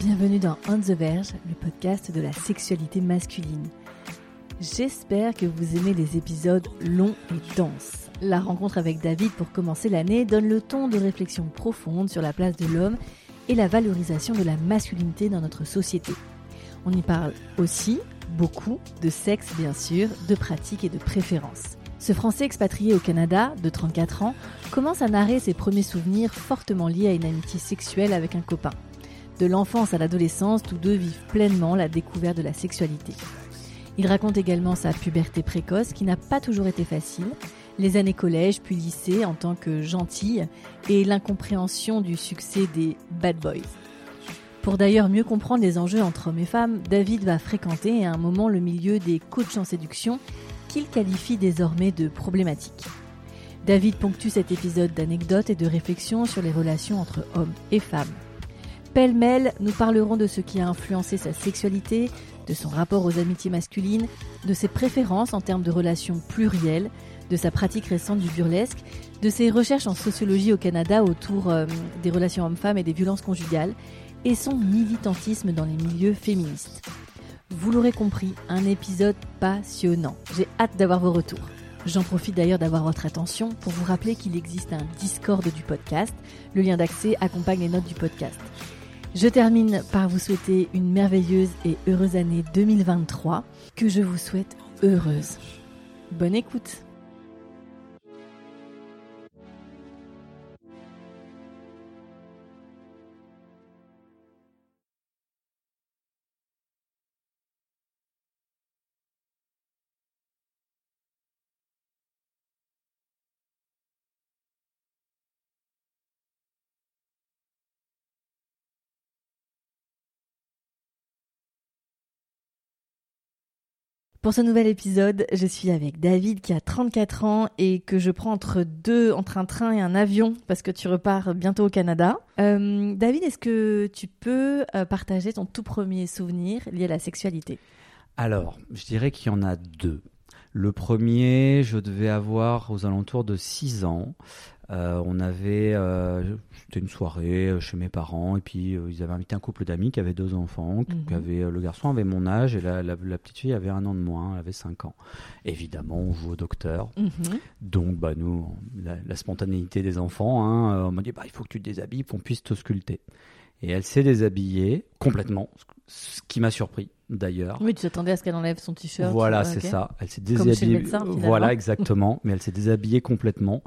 Bienvenue dans On the Verge, le podcast de la sexualité masculine. J'espère que vous aimez les épisodes longs et denses. La rencontre avec David pour commencer l'année donne le ton de réflexion profonde sur la place de l'homme et la valorisation de la masculinité dans notre société. On y parle aussi, beaucoup, de sexe bien sûr, de pratiques et de préférences. Ce Français expatrié au Canada, de 34 ans, commence à narrer ses premiers souvenirs fortement liés à une amitié sexuelle avec un copain. De l'enfance à l'adolescence, tous deux vivent pleinement la découverte de la sexualité. Il raconte également sa puberté précoce qui n'a pas toujours été facile, les années collège puis lycée en tant que gentille et l'incompréhension du succès des bad boys. Pour d'ailleurs mieux comprendre les enjeux entre hommes et femmes, David va fréquenter à un moment le milieu des coachs en séduction qu'il qualifie désormais de problématiques. David ponctue cet épisode d'anecdotes et de réflexions sur les relations entre hommes et femmes. Pêle-mêle, nous parlerons de ce qui a influencé sa sexualité, de son rapport aux amitiés masculines, de ses préférences en termes de relations plurielles, de sa pratique récente du burlesque, de ses recherches en sociologie au Canada autour euh, des relations hommes-femmes et des violences conjugales, et son militantisme dans les milieux féministes. Vous l'aurez compris, un épisode passionnant. J'ai hâte d'avoir vos retours. J'en profite d'ailleurs d'avoir votre attention pour vous rappeler qu'il existe un Discord du podcast. Le lien d'accès accompagne les notes du podcast. Je termine par vous souhaiter une merveilleuse et heureuse année 2023 que je vous souhaite heureuse. Bonne écoute Pour ce nouvel épisode, je suis avec David qui a 34 ans et que je prends entre deux, entre un train et un avion parce que tu repars bientôt au Canada. Euh, David, est-ce que tu peux euh, partager ton tout premier souvenir lié à la sexualité? Alors, je dirais qu'il y en a deux. Le premier, je devais avoir aux alentours de 6 ans. Euh, on avait, euh, c'était une soirée euh, chez mes parents et puis ils avaient invité un couple d'amis qui avaient deux enfants. Qui Mhm. le garçon avait mon âge et la, la- la petite fille avait un an de moins, elle avait 5 ans. Évidemment, on joue au docteur. Mhm. Donc, bah, nous, la, la spontanéité des enfants, hein, on m'a dit, bah, il faut que tu te déshabilles pour qu'on puisse te sculpter. Et elle s'est déshabillée complètement, ce qui m'a surpris d'ailleurs. Oui, tu t'attendais à ce qu'elle enlève son t-shirt. Voilà, ouais, c'est ça. Elle s'est Comme chez le déshabillée. médecin, voilà, exactement. Mais elle s'est déshabillée complètement.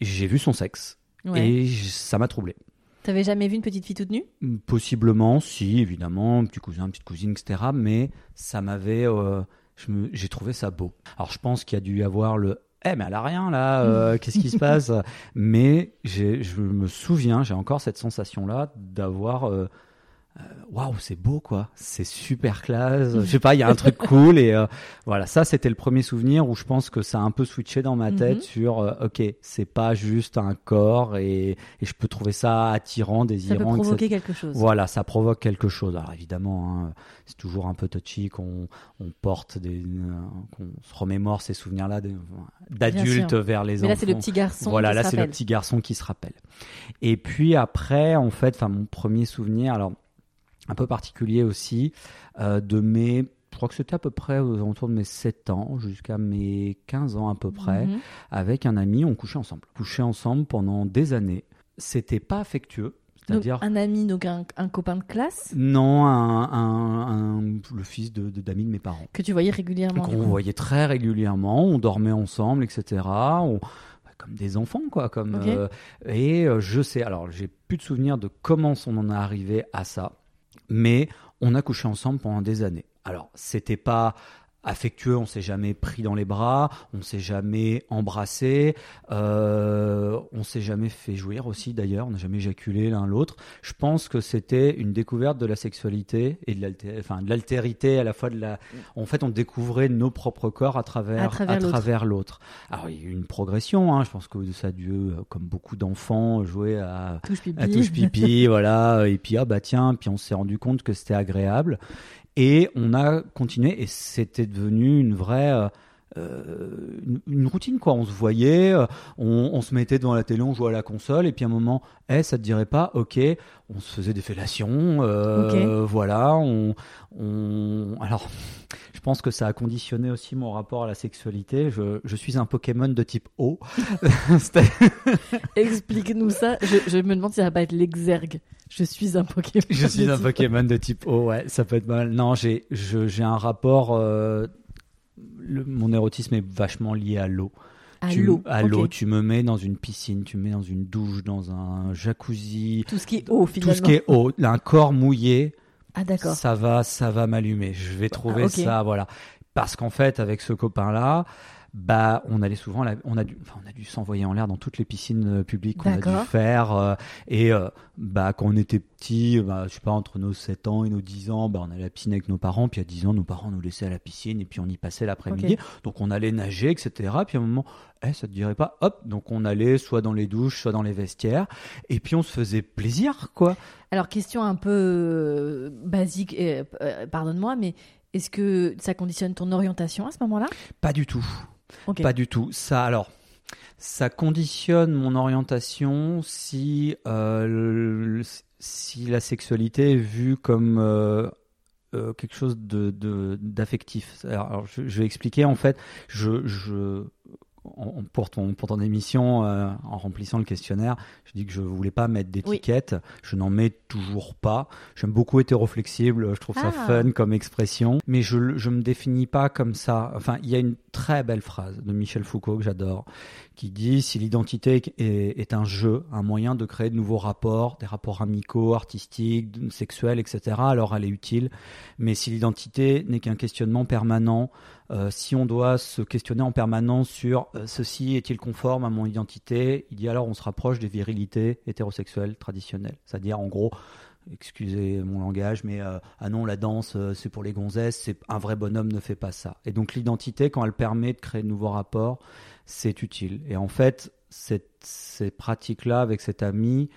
J'ai vu son sexe Ouais. et ça m'a troublé. T'avais jamais vu une petite fille toute nue? Possiblement, si, évidemment, petit cousin, petite cousine, etc. Mais ça m'avait. euh, J'ai trouvé ça beau. Alors, je pense qu'il y a dû y avoir le. Eh, mais elle a rien là, euh, qu'est-ce qui se passe? Mais je me souviens, j'ai encore cette sensation-là d'avoir. euh, euh, Waouh, c'est beau quoi, c'est super classe. Je sais pas, il y a un truc cool et euh, voilà, ça c'était le premier souvenir où je pense que ça a un peu switché dans ma tête Mhm. sur euh, ok, c'est pas juste un corps et, et je peux trouver ça attirant, Ça peut désirant, provoquer quelque chose. Voilà, ça provoque quelque chose. Alors évidemment, hein, c'est toujours un peu touchy qu'on on porte des, euh, qu'on se remémore ces souvenirs-là de- d'adultes vers les Mais enfants. là, c'est le petit garçon. Voilà, là c'est le petit garçon qui se rappelle. Et puis après, en fait, enfin mon premier souvenir, alors un peu particulier aussi, euh, de mes, je crois que c'était à peu près aux alentours de mes 7 ans jusqu'à mes 15 ans à peu près, Mhm. avec un ami, on couchait ensemble. On couchait ensemble pendant des années. C'était pas affectueux, c'est-à-dire un ami, donc un, un copain de classe? Non, un, le fils de, de- d'amis de mes parents. que tu voyais régulièrement. Qu'on voyait très régulièrement, on dormait ensemble, etc. On- comme des enfants, quoi. Comme, euh, et euh, je sais, alors j'ai plus de souvenirs de comment on en est arrivé à ça, mais on a couché ensemble pendant des années. Alors, c'était pas affectueux, on s'est jamais pris dans les bras, on s'est jamais embrassé, euh, on s'est jamais fait jouir aussi d'ailleurs, on n'a jamais éjaculé l'un l'autre. Je pense que c'était une découverte de la sexualité et de l'altérité, enfin, de l'altérité à la fois de la. En fait, on découvrait nos propres corps à travers À travers l'autre. Alors il y a eu une progression, hein, je pense que ça a dû, euh, comme beaucoup d'enfants, jouer à Touche pipi. à touche pipi, voilà. Et puis ah bah tiens, puis on s'est rendu compte que c'était agréable et on a continué et c'était devenu une vraie euh, une, une routine quoi. On se voyait, euh, on, on se mettait devant la télé, on jouait à la console et puis à un moment, eh ça te dirait pas, ok, on se faisait des fellations, euh, voilà. On, on alors. Je pense que ça a conditionné aussi mon rapport à la sexualité. Je, je suis un Pokémon de type O. Explique-nous ça. Je, je me demande si ça va pas être l'exergue. Je suis un Pokémon. Je suis un Pokémon de type O, ouais, ça peut être mal. Non, j'ai j'ai un rapport. euh, le- mon érotisme est vachement lié à l'eau. À Tu- l'eau. À l'eau. Tu me mets dans une piscine, tu me mets dans une douche, dans un jacuzzi. Tout ce qui est eau, finalement. Tout ce qui est eau, un corps mouillé, Ah, d'accord. ça va, ça va m'allumer. Je vais trouver Ah, ça, voilà. Parce qu'en fait, avec ce copain-là, bah, on allait souvent, la- on a dû, enfin, on a dû s'envoyer en l'air dans toutes les piscines euh, publiques qu'on a dû faire. euh, et euh, bah, quand on était petit, bah, je sais pas, entre nos 7 ans et nos 10 ans, bah, on allait à la piscine avec nos parents. Puis à 10 ans, nos parents nous laissaient à la piscine et puis on y passait l'après-midi. Donc on allait nager, etc. Puis à un moment, eh, ça te dirait pas, hop, donc on allait soit dans les douches, soit dans les vestiaires. Et puis on se faisait plaisir, quoi. Alors, question un peu euh, basique, euh, pardonne-moi, mais est-ce que ça conditionne ton orientation à ce moment-là? Pas du tout. Pas du tout. Ça, alors, ça conditionne mon orientation si, euh, si la sexualité est vue comme euh, euh, quelque chose d'affectif. je, vais expliquer. En fait, je en- pour ton pour ton émission, euh, en remplissant le questionnaire, je dis que je voulais pas mettre d'étiquette. Je n'en mets toujours pas. J'aime beaucoup hétéroflexible. Je trouve ça Ah. fun comme expression, mais je je me définis pas comme ça. Enfin, il y a une très belle phrase de Michel Foucault que j'adore, qui dit si l'identité est, est un jeu, un moyen de créer de nouveaux rapports, des rapports amicaux, artistiques, sexuels, etc., alors elle est utile. Mais si l'identité n'est qu'un questionnement permanent, euh, si on doit se questionner en permanence sur euh, ceci est-il conforme à mon identité, il dit alors on se rapproche des virilités hétérosexuelles traditionnelles. C'est-à-dire en gros, excusez mon langage, mais euh, ah non, la danse, c'est pour les gonzesses, c'est un vrai bonhomme ne fait pas ça. Et donc l'identité, quand elle permet de créer de nouveaux rapports, c'est utile. Et en fait, ces pratiques-là avec cet ami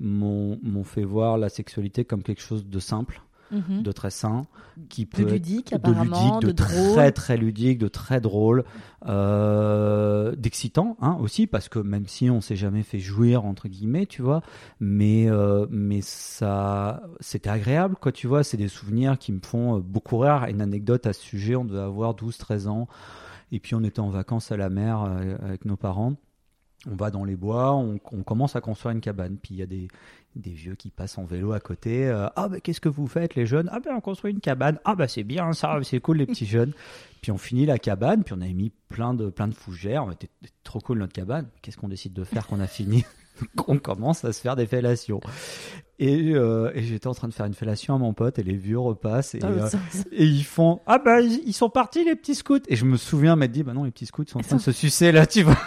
m'ont fait voir la sexualité comme quelque chose de simple, Mhm. de très sain, qui De peut être de ludique, de, de drôle. très très ludique, de très drôle, euh, d'excitant hein, aussi parce que même si on s'est jamais fait jouir entre guillemets, tu vois, mais euh, mais ça c'était agréable quoi, tu vois, c'est des souvenirs qui me font euh, beaucoup rire. Une anecdote à ce sujet, on devait avoir 12-13 ans et puis on était en vacances à la mer avec nos parents. On va dans les bois, on, on commence à construire une cabane. Puis il y a des, des vieux qui passent en vélo à côté. euh, ah, ben qu'est-ce que vous faites, les jeunes? Ah, ben on construit une cabane. Ah, ben c'est bien ça, c'est cool, les petits jeunes. Puis on finit la cabane, puis on avait mis plein de, plein de fougères. On était trop cool notre cabane. Qu'est-ce qu'on décide de faire quand on a fini On commence à se faire des fellations. Et, euh, et j'étais en train de faire une fellation à mon pote, et les vieux repassent. Et, l'autre euh, et ils font ah bah ils ils sont partis les petits scouts et je me souviens m'être dit bah non les petits scouts sont en train de se sucer là tu vois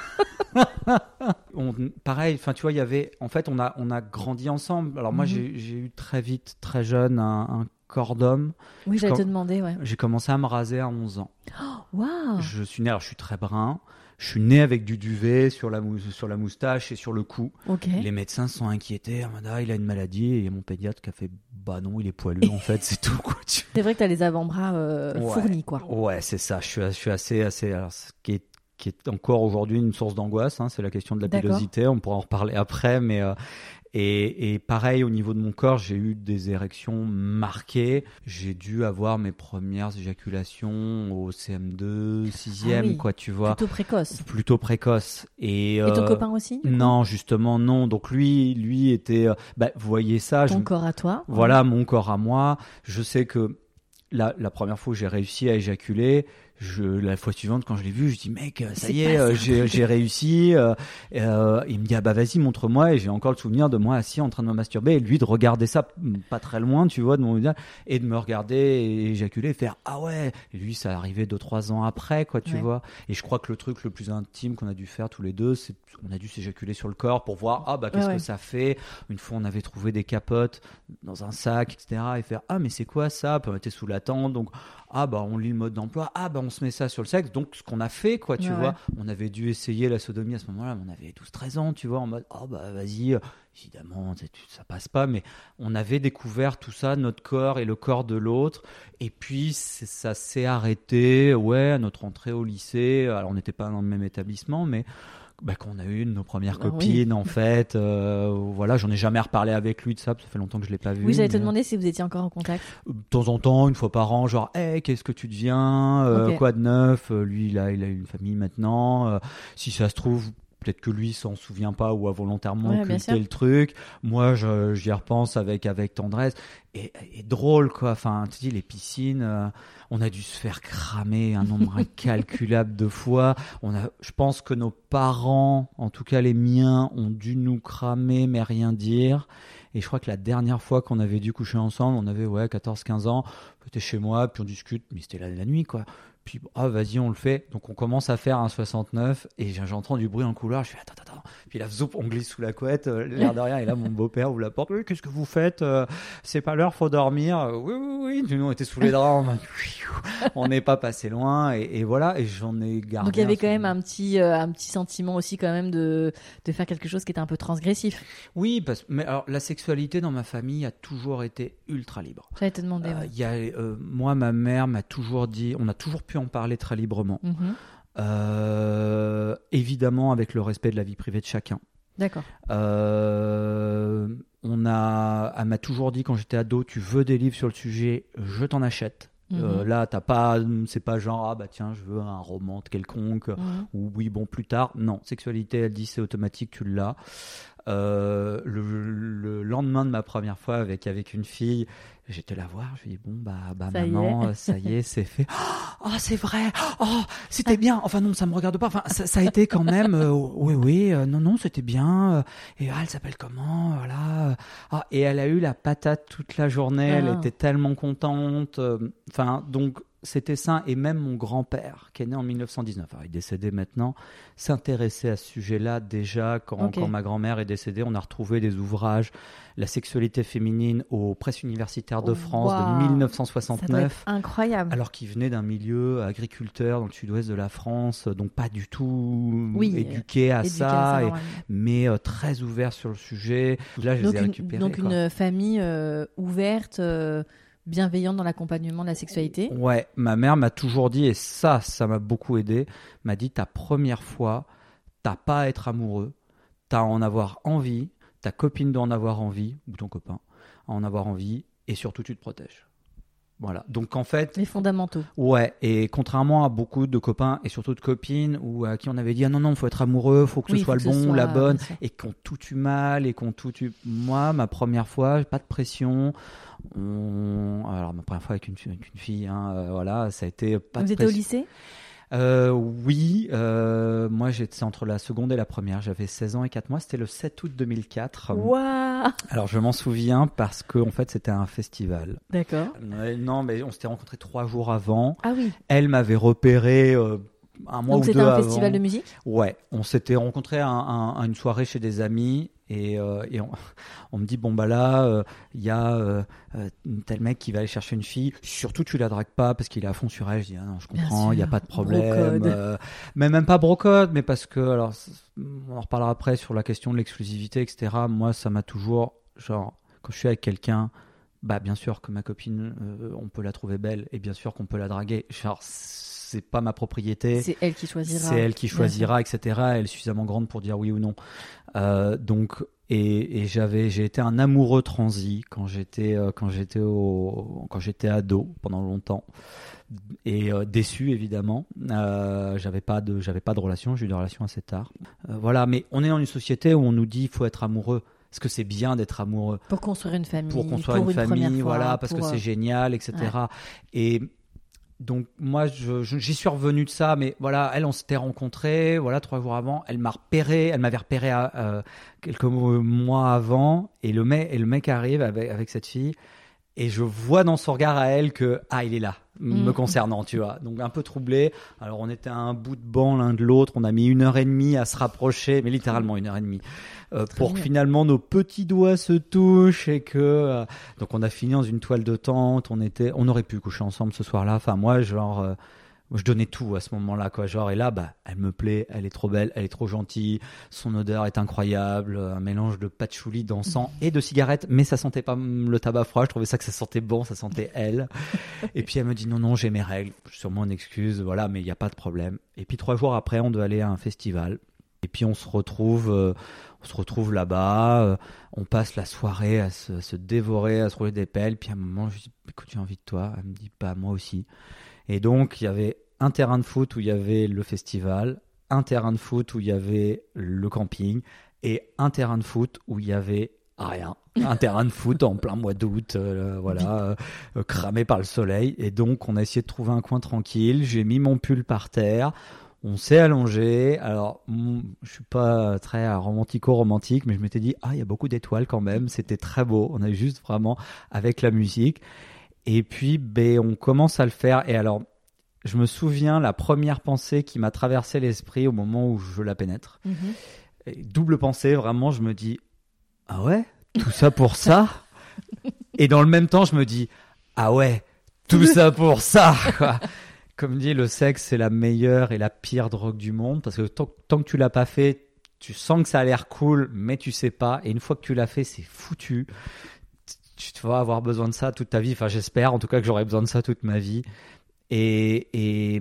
on, pareil enfin tu vois il y avait en fait on a on a grandi ensemble alors moi Mhm. j'ai j'ai eu très vite très jeune un, un corps d'homme Oui, j'allais te demander, ouais. j'ai commencé à me raser à 11 ans Waouh je suis né alors je suis très brun je suis né avec du duvet sur la sur la moustache et sur le cou les médecins sont inquiétés ah, il a une maladie et mon pédiatre qui a fait bah non il est poilu en fait c'est tout quoi tu C'est vrai que t'as les avant-bras euh, Ouais. fournis, quoi. Ouais, c'est ça. Je suis, je suis assez, assez. Alors, ce qui est, qui est encore aujourd'hui une source d'angoisse, hein, c'est la question de la pilosité. On pourra en reparler après, mais euh, et, et pareil au niveau de mon corps, j'ai eu des érections marquées. J'ai dû avoir mes premières éjaculations au CM2, 6e, Ah oui. quoi, tu vois, Plutôt précoce. plutôt précoce. Et, Et ton euh, copain aussi Non, justement, non. Donc lui, lui était. euh, Bah, vous voyez ça. je Ton me- corps à toi voilà mon corps à moi. Je sais que la, la première fois où j'ai réussi à éjaculer, je, la fois suivante, quand je l'ai vu, je dis mec, ça C'est y est, euh, ça. j'ai réussi. euh, euh, il me dit ah bah vas-y, montre-moi. Et j'ai encore le souvenir de moi assis en train de me masturber et lui de regarder ça mm, pas très loin, tu vois, de mon et de me regarder et éjaculer, et faire ah ouais. Et lui, ça arrivait deux trois ans après, quoi, tu Ouais. vois. Et je crois que le truc le plus intime qu'on a dû faire tous les deux, c'est on a dû s'éjaculer sur le corps pour voir ah bah qu'est-ce Ouais, ouais. que ça fait. Une fois, on avait trouvé des capotes dans un sac, etc. Et faire ah mais c'est quoi ça Puis on était sous la tente, donc ah bah on lit le mode d'emploi, ah bah on se met ça sur le sexe. Donc ce qu'on a fait, quoi, tu Ouais, vois. ouais. On avait dû essayer la sodomie à ce moment-là, on avait 12-13 ans, tu vois, en mode oh bah vas-y. Évidemment, ça passe pas, mais on avait découvert tout ça, notre corps et le corps de l'autre. Et puis, ça s'est arrêté, ouais, à notre entrée au lycée. Alors, on n'était pas dans le même établissement, mais bah, quand on a eu nos premières Ah oui. copines, en fait, euh, voilà, j'en ai jamais reparlé avec lui de ça, ça fait longtemps que je l'ai pas vu. Oui, j'allais te mais, demander si vous étiez encore en contact? euh, De temps en temps, une fois par an, genre, hey, qu'est-ce que tu deviens? Euh. Quoi de neuf? Euh, Lui, il a, il a une famille maintenant. Euh, si ça se trouve, peut-être que lui s'en souvient pas ou a volontairement Ouais, occulté le truc. Moi, je- j'y repense avec, avec tendresse. Et, et drôle, quoi. Enfin, tu dis, les piscines, euh, on a dû se faire cramer un nombre incalculable de fois. On a, je pense que nos parents, en tout cas les miens, ont dû nous cramer, mais rien dire. Et je crois que la dernière fois qu'on avait dû coucher ensemble, on avait ouais 14-15 ans, c'était chez moi, puis on discute, mais c'était la, la nuit quoi. Puis ah vas-y on le fait. Donc on commence à faire un 69 et j'entends du bruit le couloir. Je fais attends attends. Puis là zoup, on glisse sous la couette, euh, l'air de rien. Et là mon beau-père ouvre la porte. Oui qu'est-ce que vous faites Euh, C'est pas l'heure, faut dormir. Euh, Oui oui oui. Nous on était sous les draps. on n'est pas passé loin et, et voilà. Et j'en ai gardé. Donc il y avait quand même un petit, euh, un petit sentiment aussi quand même de, de faire quelque chose qui était un peu transgressif. Oui parce mais alors la sexualité dans ma famille a toujours été ultra libre. J'allais te demander. Ouais. y a, moi, ma mère m'a toujours dit, on a toujours pu en parler très librement. Mhm. Euh, évidemment, avec le respect de la vie privée de chacun. D'accord. Euh, on a, elle m'a toujours dit quand j'étais ado, tu veux des livres sur le sujet, je t'en achète. Euh, Mhm. là, t'as pas, c'est pas genre ah bah tiens, je veux un roman quelconque Mhm. ou oui bon plus tard. Non, sexualité, elle dit c'est automatique, tu l'as. Euh, le, le lendemain de ma première fois avec avec une fille, j'étais la voir, je lui dis bon bah bah Ça maman, euh, ça y est, c'est fait. Oh c'est vrai, oh c'était bien. Enfin non, ça me regarde pas. Enfin ça, ça a été quand même. euh, oui oui, euh, non non c'était bien. et ah, elle s'appelle comment Voilà. Ah, et elle a eu la patate toute la journée. Elle Ah. était tellement contente. euh, Enfin donc c'était ça. Et même mon grand-père, qui est né en 1919, alors il est décédé maintenant, s'intéressait à ce sujet-là déjà quand, ma grand-mère est décédée. On a retrouvé des ouvrages, La sexualité féminine aux presses universitaires de France Waouh. de Ça doit 1969. être incroyable. Alors qu'il venait d'un milieu agriculteur dans le sud-ouest de la France, donc pas du tout Oui, éduqué à Éduqué à ça, et- normalement. mais euh, très ouvert sur le sujet. Là, je les donc ai une, récupérés. donc quoi. une famille euh, ouverte, euh, bienveillante dans l'accompagnement de la sexualité. Ouais, ma mère m'a toujours dit, et ça, ça m'a beaucoup aidé, m'a dit ta première fois, t'as pas à être amoureux, t'as à en avoir envie, ta copine doit en avoir envie, ou ton copain, à en avoir envie, et surtout tu te protèges. Voilà. Donc en fait, Les fondamentaux. Ouais, et contrairement à beaucoup de copains et surtout de copines où à qui on avait dit ah non non faut être amoureux, faut que Oui, ce soit le bon, soit- la bonne, et qu'on tout eu mal et qu'on tout eu. Moi, ma première fois, pas de pression. On... Alors ma première fois avec une, fille- avec une fille, hein, euh, voilà, ça a été pas Vous étiez au lycée? Euh, oui, euh, moi j'étais entre la seconde et la première, j'avais 16 ans et 4 mois, c'était le 7 août 2004. Waouh Alors je m'en souviens parce que en fait c'était un festival. D'accord. Non, mais on s'était rencontrés trois jours avant. Ah oui. Elle m'avait repéré un mois Donc ou c'était deux un avant. festival de musique? Ouais, on s'était rencontrés à, un- à une soirée chez des amis et, euh, et on, on me dit bon bah là euh, il y a euh, tel mec qui va aller chercher une fille. Surtout tu la dragues pas parce qu'il est à fond sur elle. Je dis ah non je comprends, il y a pas de problème. Mais même pas brocode, mais parce que alors on en reparlera après sur la question de l'exclusivité etc. Moi ça m'a toujours genre quand je suis avec quelqu'un bah bien sûr que ma copine euh, on peut la trouver belle et bien sûr qu'on peut la draguer. Genre c'est pas ma propriété. C'est elle qui choisira. C'est elle qui choisira, etc. Elle est suffisamment grande pour dire oui ou non. Euh, donc, et, et j'avais, j'ai été un amoureux transi quand j'étais, euh, quand j'étais au, quand j'étais ado pendant longtemps. Et euh, déçu évidemment. Euh, j'avais pas de, j'avais pas de relation. J'ai eu des relations assez tard. Voilà. Mais on est dans une société où on nous dit il faut être amoureux. Est-ce que c'est bien d'être amoureux Pour construire une famille. pour construire une, famille, voilà, parce que c'est génial, etc. Et donc moi, j'y suis revenu de ça, mais voilà, elle, on s'était rencontrés, voilà, trois jours avant. Elle m'a repéré, elle m'avait repéré à, euh, quelques mois avant, et le mec, et le mec arrive avec, avec cette fille, et je vois dans son regard à elle que ah, il est là, me Mm. concernant, tu vois. Donc un peu troublé. Alors on était à un bout de banc l'un de l'autre, on a mis une heure et demie à se rapprocher, mais littéralement une heure et demie, euh, pour que finalement nos petits doigts se touchent et que euh, donc on a fini dans une toile de tente. On était, on aurait pu coucher ensemble ce soir-là. Enfin moi, genre, euh, je donnais tout à ce moment-là, quoi. Genre et là, bah, elle me plaît, elle est trop belle, elle est trop gentille. Son odeur est incroyable, un mélange de patchouli, d'encens et de cigarettes. Mais ça sentait pas mm, le tabac froid. Je trouvais ça que ça sentait bon, ça sentait elle. et puis elle me dit non non, j'ai mes règles. Sûrement une excuse, voilà, mais il n'y a pas de problème. Et puis trois jours après, on doit aller à un festival. Et puis on se retrouve, euh, on se retrouve là-bas, euh, on passe la soirée à se, dévorer, à se rouler des pelles. Puis à un moment, je dis, écoute, j'ai envie de toi. Elle me dit, pas moi aussi. Et donc il y avait un terrain de foot où il y avait le festival, un terrain de foot où il y avait le camping, et un terrain de foot où il y avait rien. Un terrain de foot en plein mois d'août, euh, voilà, euh, cramé par le soleil. Et donc on a essayé de trouver un coin tranquille. J'ai mis mon pull par terre. On s'est allongé. Alors, je suis pas très romantico-romantique, mais je m'étais dit, ah, il y a beaucoup d'étoiles quand même. C'était très beau. On a juste vraiment avec la musique. Et puis, ben, on commence à le faire. Et alors, je me souviens la première pensée qui m'a traversé l'esprit au moment où je la pénètre. Mhm. Et double pensée, vraiment, je me dis, ah ouais, tout ça pour ça? Et dans le même temps, je me dis, ah ouais, tout ça pour ça quoi. Comme dit, le sexe, c'est la meilleure et la pire drogue du monde, parce que tant, tant que tu l'as pas fait, tu sens que ça a l'air cool, mais tu sais pas, et une fois que tu l'as fait, c'est foutu. Tu tu vas avoir besoin de ça toute ta vie, enfin j'espère en tout cas que j'aurai besoin de ça toute ma vie. Et, et,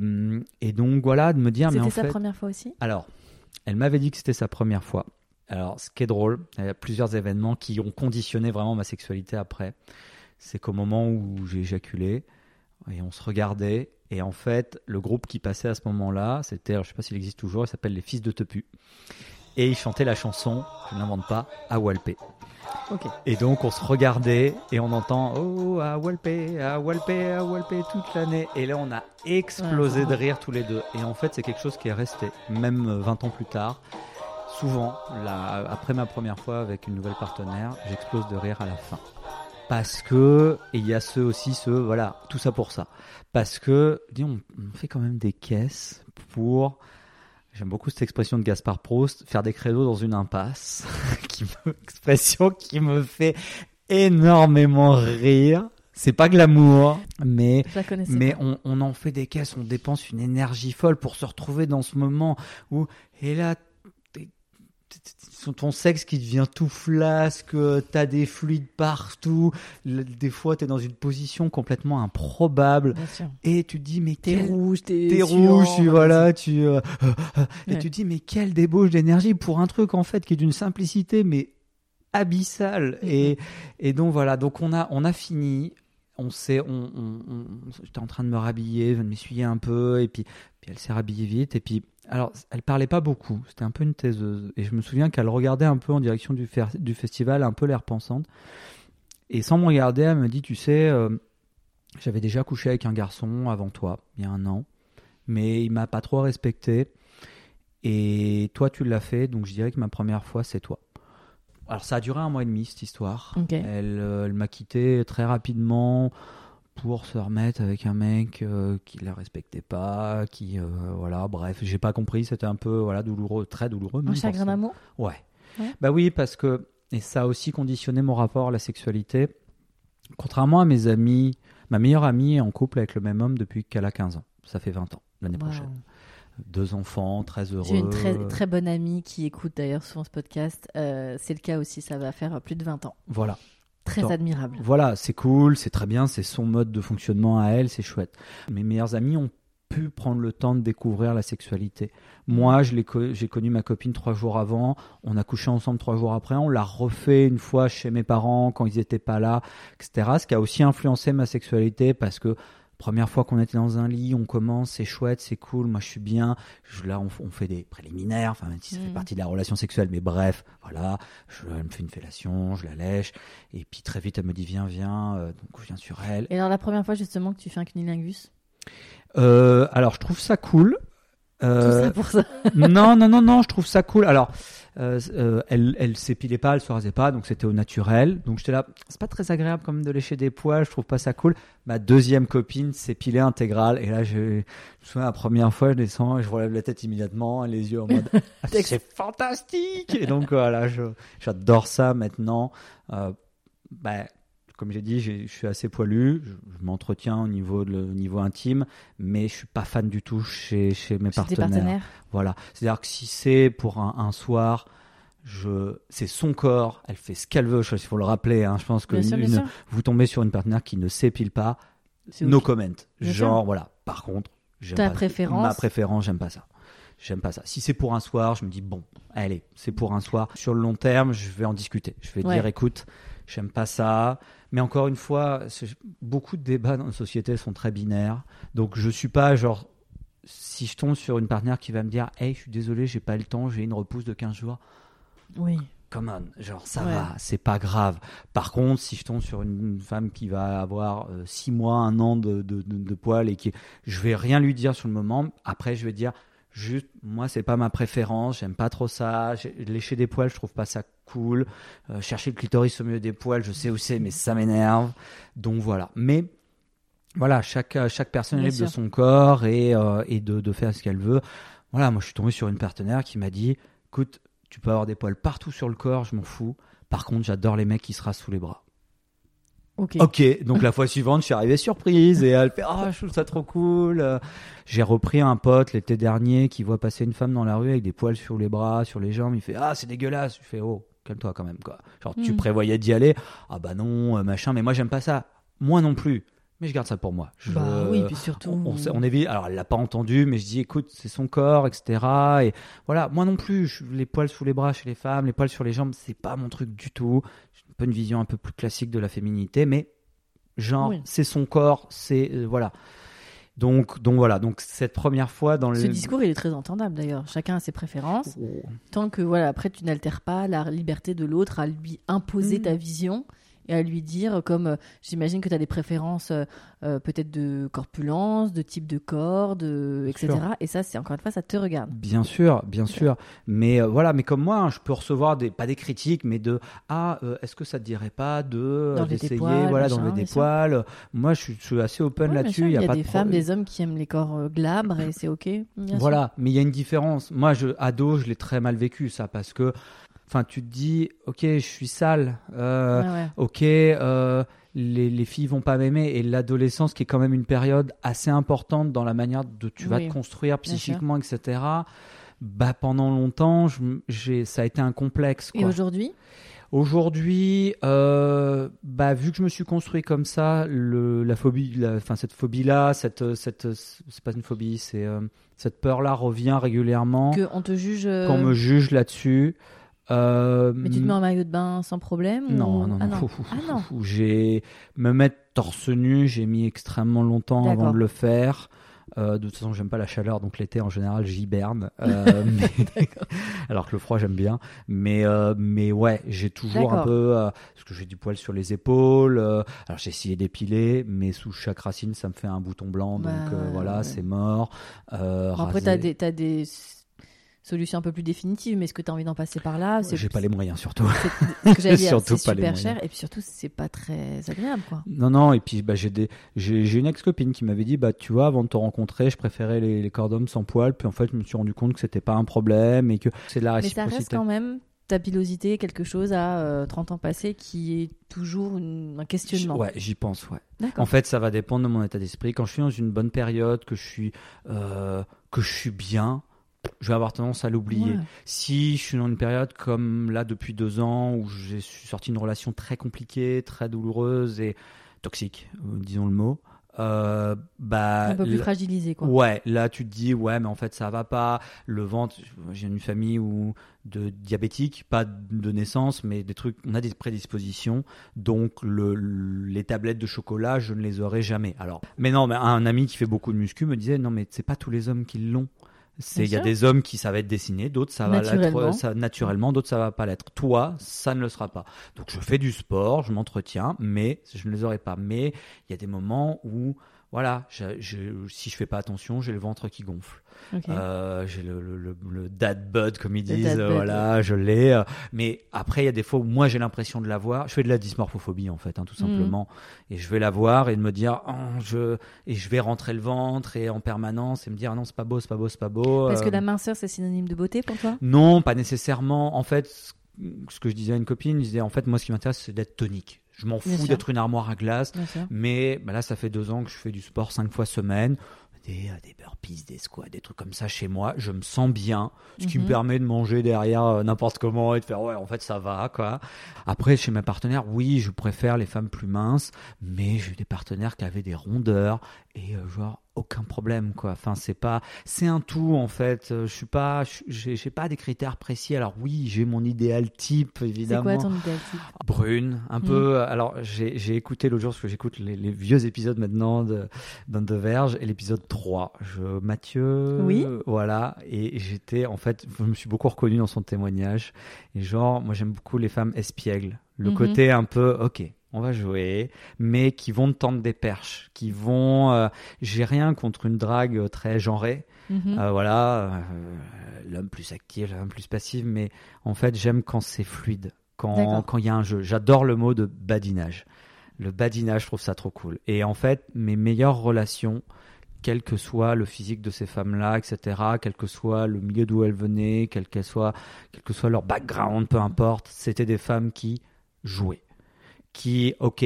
et donc voilà, de me dire, C'était sa fait... première fois aussi? Alors, elle m'avait dit que c'était sa première fois. Alors, ce qui est drôle, il y a plusieurs événements qui ont conditionné vraiment ma sexualité après. C'est qu'au moment où j'ai éjaculé, et on se regardait, et en fait, le groupe qui passait à ce moment-là, c'était, je sais pas s'il existe toujours, il s'appelle Les Fils de Tepu. Et ils chantaient la chanson, je ne l'invente pas, à Walpé. Et donc on se regardait et on entend Oh, à Walpé, à Walpé, à Walpé toute l'année. Et là on a explosé de rire tous les deux. Et en fait c'est quelque chose qui est resté, même euh, 20 ans plus tard. Souvent, là, après ma première fois avec une nouvelle partenaire, j'explose de rire à la fin. Parce que, et il y a ceux aussi, ceux, voilà, tout ça pour ça. Parce que, dis, on, on fait quand même des caisses pour, j'aime beaucoup cette expression de Gaspard Proust, faire des créneaux dans une impasse, qui me, expression qui me fait énormément rire. C'est pas glamour, mais mais on, on en fait des caisses, on dépense une énergie folle pour se retrouver dans ce moment où, et là, ton sexe qui devient tout flasque, t'as des fluides partout, des fois t'es dans une position complètement improbable, et tu te dis, mais T'es quel- rouge, t'es rouge, tu voilà, tu euh, et Ouais. tu te dis mais quelle débauche d'énergie pour un truc en fait qui est d'une simplicité mais abyssale. Mhm. et et donc voilà. Donc on a on a fini. On s'est on, on- on- j'étais en train de me rhabiller de m'essuyer un peu et puis puis elle s'est rhabillée vite et puis alors elle parlait pas beaucoup c'était un peu une taiseuse et je me souviens qu'elle regardait un peu en direction du fer- du festival un peu l'air pensante et sans me regarder elle me dit tu sais euh, j'avais déjà couché avec un garçon avant toi il y a un an mais il m'a pas trop respecté. Et toi, tu l'as fait, donc je dirais que ma première fois, c'est toi. Alors, ça a duré un mois et demi, cette histoire. Elle, euh, elle m'a quitté très rapidement pour se remettre avec un mec euh, qui la respectait pas, qui, euh, voilà, bref, j'ai pas compris, c'était un peu, voilà, douloureux, très douloureux. Un chagrin d'amour Ouais. Ouais. Bah oui, parce que, et ça a aussi conditionné mon rapport à la sexualité. Contrairement à mes amis, ma meilleure amie est en couple avec le même homme depuis qu'elle a 15 ans. Ça fait 20 ans, l'année prochaine. Deux enfants, très heureux. J'ai une très, très bonne amie qui écoute d'ailleurs souvent ce podcast. Euh, c'est le cas aussi, ça va faire plus de 20 ans. Voilà. Très admirable. Voilà, c'est cool, c'est très bien, c'est son mode de fonctionnement à elle, c'est chouette. Mes meilleurs amis ont pu prendre le temps de découvrir la sexualité. Moi, co- j'ai connu ma copine trois jours avant, on a couché ensemble trois jours après, on l'a refait une fois chez mes parents quand ils n'étaient pas là, etc. Ce qui a aussi influencé ma sexualité parce que première fois qu'on était dans un lit, on commence, c'est chouette, c'est cool, moi je suis bien. Je- là, on, fait des préliminaires, enfin même si ça fait Mhm. partie de la relation sexuelle, mais bref, voilà, je, elle me fait une fellation, je la lèche, et puis très vite elle me dit viens, viens, euh, donc je viens sur elle. Et alors la première fois justement que tu fais un cunilingus? Euh, alors, je trouve ça cool. Tout Euh, ça pour ça. non, non, non, non, je trouve ça cool. Alors, euh, euh, elle, elle s'épilait pas, elle se rasait pas, donc c'était au naturel. Donc j'étais là, c'est pas très agréable comme de lécher des poils, je trouve pas ça cool. Ma deuxième copine s'épilait intégrale, et là, je, je me souviens la première fois, je descends et je relève la tête immédiatement, les yeux en mode, Ah, c'est fantastique. Et donc voilà, j'adore ça maintenant. Euh, bah, comme j'ai dit, je suis assez poilu, je, je m'entretiens au niveau, de, au niveau intime, mais je suis pas fan du tout chez, chez mes Chez partenaires. partenaires. Voilà. C'est-à-dire que si c'est pour un, un soir, je, c'est son corps, elle fait ce qu'elle veut. Il faut le rappeler. hein. Je pense que sûr, une- vous tombez sur une partenaire qui ne s'épile pas, no ok. comment. Bien Genre, voilà. Par contre, j'aime Ta pas- préférence. Ma préférence, j'aime pas ça. J'aime pas ça. Si c'est pour un soir, je me dis bon, allez, c'est pour un soir. Sur le long terme, je vais en discuter. Je vais Ouais. dire, écoute, j'aime pas ça. Mais encore une fois, beaucoup de débats dans la société sont très binaires. Donc je suis pas genre si je tombe sur une partenaire qui va me dire, hey, je suis désolé, j'ai pas le temps, j'ai une repousse de 15 jours. Oui. Come on, genre ça Ouais. va, c'est pas grave. Par contre, si je tombe sur une femme qui va avoir 6 mois, un an de, de, de, de poils et qui, je vais rien lui dire sur le moment. Après, je vais dire, juste, moi, c'est pas ma préférence, j'aime pas trop ça. Lécher des poils, je trouve pas ça cool. Euh, chercher le clitoris au milieu des poils, je sais où c'est, mais ça m'énerve. Donc voilà. Mais voilà, chaque, chaque personne est libre de son corps et, euh, et de, de faire ce qu'elle veut. Voilà, moi, je suis tombé sur une partenaire qui m'a dit, écoute, tu peux avoir des poils partout sur le corps, je m'en fous. Par contre, j'adore les mecs qui se rasent sous les bras. Ok. Ok, donc la fois suivante, je suis arrivé surprise et elle fait Ah, je trouve ça trop cool. J'ai repris un pote l'été dernier qui voit passer une femme dans la rue avec des poils sur les bras, sur les jambes. Il fait Ah, c'est dégueulasse. Je fais Oh, calme-toi quand même, quoi. Genre, tu Hmm. prévoyais d'y aller. Ah, bah non, euh, machin, mais moi, j'aime pas ça. Moi non plus. Mais je garde ça pour moi. Je- Bah oui, puis surtout. on, on, sait- on évite. Alors, elle l'a pas entendu, mais je dis, écoute, c'est son corps, etc. Et voilà, moi non plus, je- les poils sous les bras chez les femmes, les poils sur les jambes, c'est pas mon truc du tout. Peu une vision un peu plus classique de la féminité, mais genre, Oui. c'est son corps, c'est euh, voilà. Donc, donc voilà. Donc cette première fois dans le Ce discours, il est très entendable d'ailleurs. Chacun a ses préférences. Oh. Tant que voilà, après tu n'altères pas la liberté de l'autre à lui imposer Mm. ta vision et à lui dire comme euh, j'imagine que tu as des préférences euh, euh, peut-être de corpulence, de type de corps, de, etc. Et ça, c'est encore une fois, ça te regarde. Bien sûr, bien sûr. Mais euh, voilà, mais comme moi, hein, je peux recevoir des pas des critiques, mais de ah, est-ce que ça te dirait pas de d'essayer, voilà, d'enlever des sûr. poils. Moi, je suis, je suis assez open Ouais, là-dessus. Il y a, pas des de femmes, problème. des hommes qui aiment les corps glabres et c'est ok. bien sûr. Voilà, mais il y a une différence. Moi, je, ado, je l'ai très mal vécu, ça, parce que, enfin, tu te dis, ok, je suis sale, euh, Ouais, ouais. ok, euh, les, les filles vont pas m'aimer, et l'adolescence, qui est quand même une période assez importante dans la manière de tu vas te construire psychiquement, etc. Bah, pendant longtemps, j'ai, ça a été un complexe. Et aujourd'hui, Aujourd'hui, euh, bah, vu que je me suis construit comme ça, le, la phobie, la, cette phobie-là, cette, cette, c'est pas une phobie, c'est euh, cette peur-là revient régulièrement. que on te juge. euh, Qu'on me juge là-dessus. Euh, Mais tu te mets en maillot de bain sans problème ou- non, non, Ah non. non. Fou, fou, Ah fou, non. fou. J'ai me mettre torse nu, j'ai mis extrêmement longtemps avant de le faire. Euh, de toute façon, j'aime pas la chaleur, donc l'été en général, j'hiberne. Euh, mais- alors que le froid, j'aime bien. Mais euh, mais ouais, j'ai toujours un peu euh, parce que j'ai du poil sur les épaules. alors j'ai essayé d'épiler, mais sous chaque racine, ça me fait un bouton blanc, donc Bah, euh, voilà, ouais. c'est mort. Bon, après, raser- tu as des, t'as des s- solutions un peu plus définitives, mais est-ce que tu as envie d'en passer par là? J'ai pas les moyens surtout. c'est ce dire, surtout pas les super moyens. cher et puis surtout, c'est pas très agréable. quoi. Non, non, et puis bah, j'ai des, une ex-copine qui m'avait dit, bah tu vois, avant de te rencontrer, je préférais les, les sans poils, puis en fait, je me suis rendu compte que c'était pas un problème et que c'est de la Mais ça réciprocité. reste quand même ta pilosité, quelque chose à euh, 30 ans passés qui est toujours une- un questionnement. Ouais, j'y pense, ouais. En fait, ça va dépendre de mon état d'esprit. Quand je suis dans une bonne période, que je suis, euh, que je suis bien, je vais avoir tendance à l'oublier. Ouais. Si je suis dans une période comme là depuis deux ans où j'ai sorti d'une relation très compliquée, très douloureuse et toxique, euh, disons le mot, euh, bah un peu plus là- fragilisé, quoi. Ouais, là tu te dis ouais mais en fait ça va pas. Le ventre, j'ai une famille où de diabétiques, pas de naissance, mais des trucs, on a des prédispositions, donc le, les tablettes de chocolat je ne les aurai jamais. Alors, mais non, mais un ami qui fait beaucoup de muscu me disait non mais c'est pas tous les hommes qui l'ont. C'est il y a des hommes qui ça va être dessiné, d'autres ça va l'être Naturellement. ça, naturellement, d'autres ça va pas l'être. Toi, ça ne le sera pas. Donc je fais du sport, je m'entretiens, mais je ne les aurai pas. Mais il y a des moments où voilà, je- je- si je fais pas attention, j'ai le ventre qui gonfle. Ok. Euh, j'ai le, le, le- le dad bud comme ils disent, euh, voilà, je l'ai. Mais après, il y a des fois où moi j'ai l'impression de l'avoir. Je fais de la dysmorphophobie en fait, hein, tout Mhm. simplement. Et je vais la voir et de me dire, oh, je et je vais rentrer le ventre et en permanence et me dire, ah non, c'est pas beau, c'est pas beau, c'est pas beau. Parce que Euh, la minceur, c'est synonyme de beauté pour toi? Non, pas nécessairement. En fait, ce- ce que je disais à une copine, je disais en fait, moi, ce qui m'intéresse, c'est d'être tonique. Je m'en fous d'être une armoire à glace. Mais bah là, ça fait deux ans que je fais du sport cinq fois semaine. Des, euh, des burpees, des squats, des trucs comme ça chez moi. Je me sens bien, ce qui Mhm. me permet de manger derrière euh, n'importe comment et de faire ouais, en fait, ça va, quoi. Après, chez mes partenaires, oui, je préfère les femmes plus minces, mais j'ai eu des partenaires qui avaient des rondeurs et euh, genre aucun problème, quoi. Enfin, c'est pas, c'est un tout, en fait. Euh, Je suis pas, j'ai pas des critères précis. Alors oui, j'ai mon idéal type, C'est évidemment quoi ton idéal type? Brune, un Mm. peu. Alors, j'ai écouté l'autre jour, parce que j'écoute les, les vieux épisodes maintenant de, dans The Verge, et l'épisode 3. Je, Mathieu. Oui. Voilà. Et j'étais, en fait, je me suis beaucoup reconnu dans son témoignage. Et genre, moi, j'aime beaucoup les femmes espiègles. Le Mhm. côté un peu, ok. On va jouer, mais qui vont te tendre des perches, qui vont. euh, J'ai rien contre une drague euh, très genrée, Mhm. euh, voilà, euh, l'homme plus actif, l'homme plus passif, mais en fait, j'aime quand c'est fluide, quand il y a un jeu. J'adore le mot de badinage. Le badinage, je trouve ça trop cool. Et en fait, mes meilleures relations, quel que soit le physique de ces femmes-là, etc., quel que soit le milieu d'où elles venaient, quel que soit, quel que soit leur background, peu importe, c'était des femmes qui jouaient, qui, ok,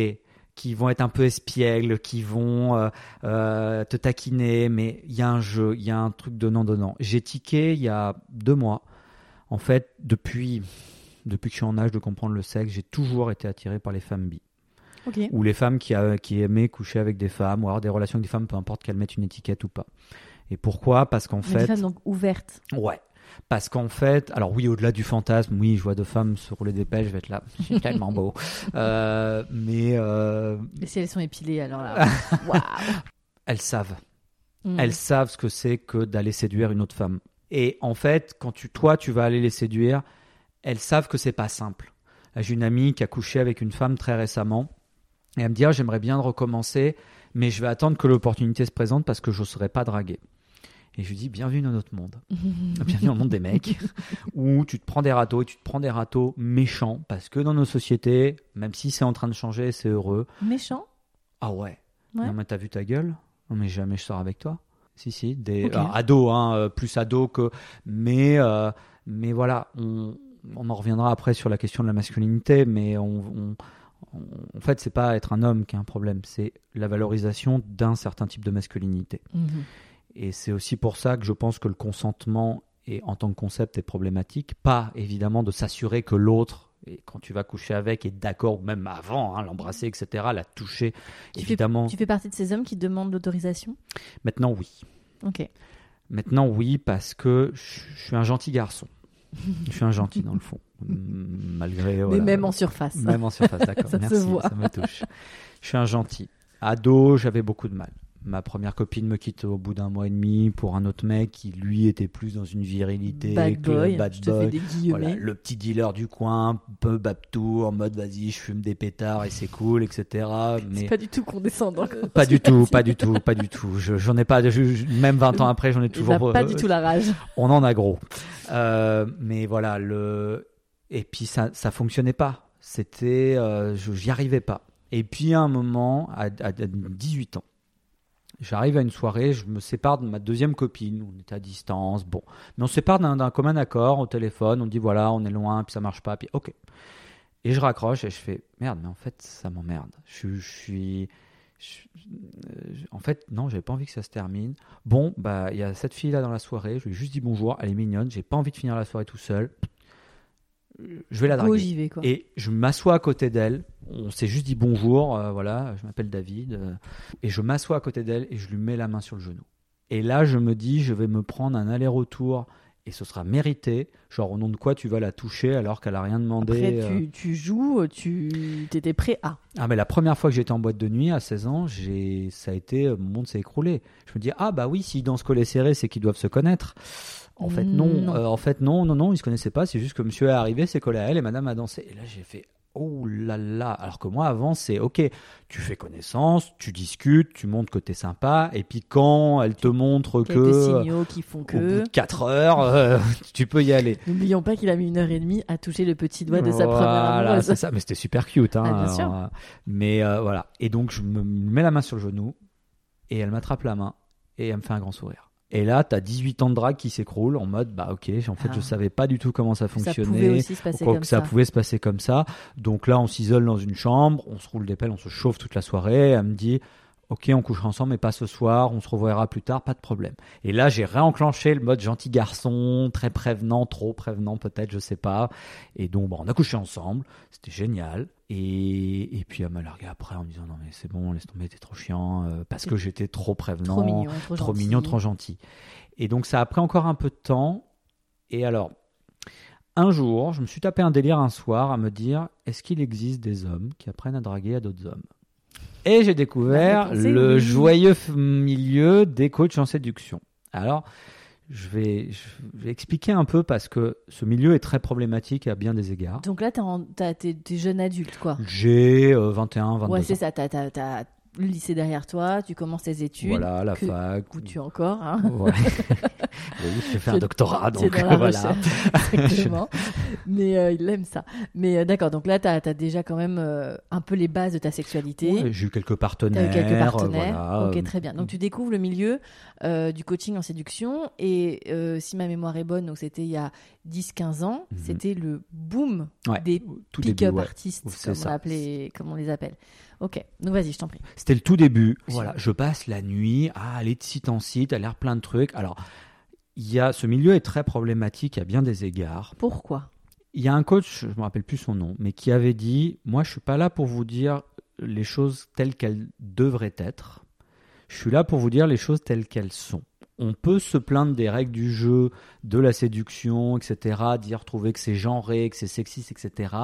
qui vont être un peu espiègles, qui vont euh, euh, te taquiner, mais il y a un jeu, il y a un truc donnant-donnant. J'ai tiqué il y a deux mois. En fait, depuis, depuis que je suis en âge de comprendre le sexe, j'ai toujours été attiré par les femmes bi. Ou les femmes qui, a- qui aimaient coucher avec des femmes, ou avoir des relations avec des femmes, peu importe qu'elles mettent une étiquette ou pas. Et pourquoi? Parce qu'en fait... Des femmes donc ouvertes. Ouais. Parce qu'en fait, alors oui, au-delà du fantasme, oui, je vois deux femmes se rouler des pelles, je vais être là, c'est tellement beau. Euh, mais euh, Et si elles sont épilées, alors là. Waouh elles savent. Mm. Elles savent ce que c'est que d'aller séduire une autre femme. Et en fait, quand tu, toi, tu vas aller les séduire, elles savent que c'est pas simple. J'ai une amie qui a couché avec une femme très récemment, et elle me dit, Ah, j'aimerais bien recommencer, mais je vais attendre que l'opportunité se présente parce que je n'oserais pas draguer. Et je lui dis, bienvenue dans notre monde. Bienvenue dans le monde des mecs, où tu te prends des râteaux et tu te prends des râteaux méchants, parce que dans nos sociétés, même si c'est en train de changer, c'est heureux. Méchant? Ah ouais. Ouais. Non mais t'as vu ta gueule? Non mais jamais je sors avec toi. Si si, des alors, ados, hein, euh, plus ados que. Mais euh, mais voilà, on, on en reviendra après sur la question de la masculinité, mais on, on- on- en fait c'est pas être un homme qui est un problème, c'est la valorisation d'un certain type de masculinité. Mhm. Et c'est aussi pour ça que je pense que le consentement est, en tant que concept est problématique. Pas évidemment de s'assurer que l'autre, quand tu vas coucher avec, est d'accord, même avant, hein, l'embrasser, etc., la toucher. Tu fais- évidemment, Tu fais partie de ces hommes qui demandent l'autorisation? Maintenant oui. Ok. Maintenant oui, parce que je suis un gentil garçon. Je suis un gentil dans le fond. Malgré. Mais même en surface. Même en surface, d'accord. Ça se Merci, voit. ça me touche. Je suis un gentil. Ado, j'avais beaucoup de mal. Ma première copine me quitte au bout d'un mois et demi pour un autre mec qui, lui, était plus dans une virilité. Bad que le boy. bad je te boy. fais des Voilà, guillemets. le petit dealer du coin, peu babtou, en mode vas-y, je fume des pétards et c'est cool, etc. Mais C'est pas du tout condescendant. comme pas du tout, pas du tout, pas du tout. Je- J'en ai pas, je- même 20 ans après, j'en ai toujours pas euh, du tout la rage. on en a gros. Euh, mais voilà, le et puis ça ça fonctionnait pas. C'était euh, j'y arrivais pas. Et puis à un moment à, à 18 ans, j'arrive à une soirée, je me sépare de ma deuxième copine, on était à distance, bon. Mais on se sépare d'un commun accord au téléphone, on dit voilà, on est loin, puis ça marche pas, puis OK. Et je raccroche et je fais merde, mais en fait, ça m'emmerde. Je, suis euh, en fait, non, j'avais pas envie que ça se termine. Bon, bah, il y a cette fille là dans la soirée. Je lui ai juste dit bonjour. Elle est mignonne. J'ai pas envie de finir la soirée tout seul. Je vais la draguer. j'y vais, quoi. Et je m'assois à côté d'elle. On s'est juste dit bonjour. euh, voilà, je m'appelle David. euh, et je m'assois à côté d'elle et je lui mets la main sur le genou. Et là, je me dis, je vais me prendre un aller-retour et ce sera mérité. Genre, au nom de quoi tu vas la toucher alors qu'elle a rien demandé. Après, euh. tu, tu joues, tu étais prêt à. Ah mais la première fois que j'étais en boîte de nuit à 16 ans, j'ai ça a été mon monde s'est écroulé. Je me dis ah bah oui, s'ils dansent collés serrés, c'est qu'ils doivent se connaître. En fait non, Non. Euh, en fait non, non non, ils se connaissaient pas, c'est juste que monsieur est arrivé, s'est collé à elle et madame a dansé. Et là j'ai fait oh là là. Alors que moi, avant, c'est ok, tu fais connaissance, tu discutes, tu montres que tu es sympa, et puis quand elle te montre que signaux qui font au bout que. de 4 heures, euh, tu peux y aller. N'oublions pas qu'il a mis une heure et demie à toucher le petit doigt de sa première Voilà, amoureuse. c'est ça, mais c'était super cute. Hein, Ah, bien sûr. mais euh, voilà. Et donc, je me mets la main sur le genou, et elle m'attrape la main, et elle me fait un grand sourire. Et là, tu as 18 ans de drague qui s'écroule en mode, bah ok, en fait, Ah. je savais pas du tout comment ça Ça fonctionnait. pouvait Quoi comme que ça, ça. pouvait se passer comme ça. Donc là, on s'isole dans une chambre, on se roule des pelles, on se chauffe toute la soirée. Elle me dit, ok, on couchera ensemble, mais pas ce soir, on se reverra plus tard, pas de problème. Et là, j'ai réenclenché le mode gentil garçon, très prévenant, trop prévenant peut-être, je sais pas. Et donc, bon, on a couché ensemble, c'était génial. Et, et puis elle m'a largué après en me disant, non mais c'est bon, laisse tomber, t'es trop chiant, euh, parce que j'étais trop prévenant Trop mignon, trop, trop gentil. mignon, trop gentil. Et donc ça a pris encore un peu de temps. Et alors, un jour, je me suis tapé un délire un soir à me dire est-ce qu'il existe des hommes qui apprennent à draguer à d'autres hommes? Et j'ai découvert le oui. joyeux milieu des coachs en séduction. Alors, je vais, je vais expliquer un peu parce que ce milieu est très problématique à bien des égards. Donc là, t'es jeune adulte, quoi. J'ai euh, 21, 22 Ouais, ans. c'est ça. T'as le lycée derrière toi, tu commences tes études. Voilà, la que- fac. Où tu es encore, hein. Ouais. oui, j'ai fait un doctorat, donc dans la voilà. Exactement. Mais euh, il aime ça. Mais euh, d'accord, donc là, tu as, déjà quand même euh, un peu les bases de ta sexualité. Ouais, j'ai eu quelques partenaires. eu quelques partenaires. voilà, ok, très bien. Donc tu découvres le milieu du coaching en séduction. Et si ma mémoire est bonne, donc c'était il y a 10-15 ans, Mhm. c'était le boom ouais, des pick-up artistes, C'est comme on, ça. appelait- comme on les appelle. Ok, donc vas-y, je t'en prie. C'était le tout début. Voilà, je passe la nuit à aller de site en site, à lire plein de trucs. Alors, il y a ce milieu est très problématique à bien des égards. Pourquoi? Il y a un coach, je me rappelle plus son nom, mais qui avait dit "Moi, je suis pas là pour vous dire les choses telles qu'elles devraient être. Je suis là pour vous dire les choses telles qu'elles sont." On peut se plaindre des règles du jeu, de la séduction, etc., dire trouver que c'est genré, que c'est sexiste, etc.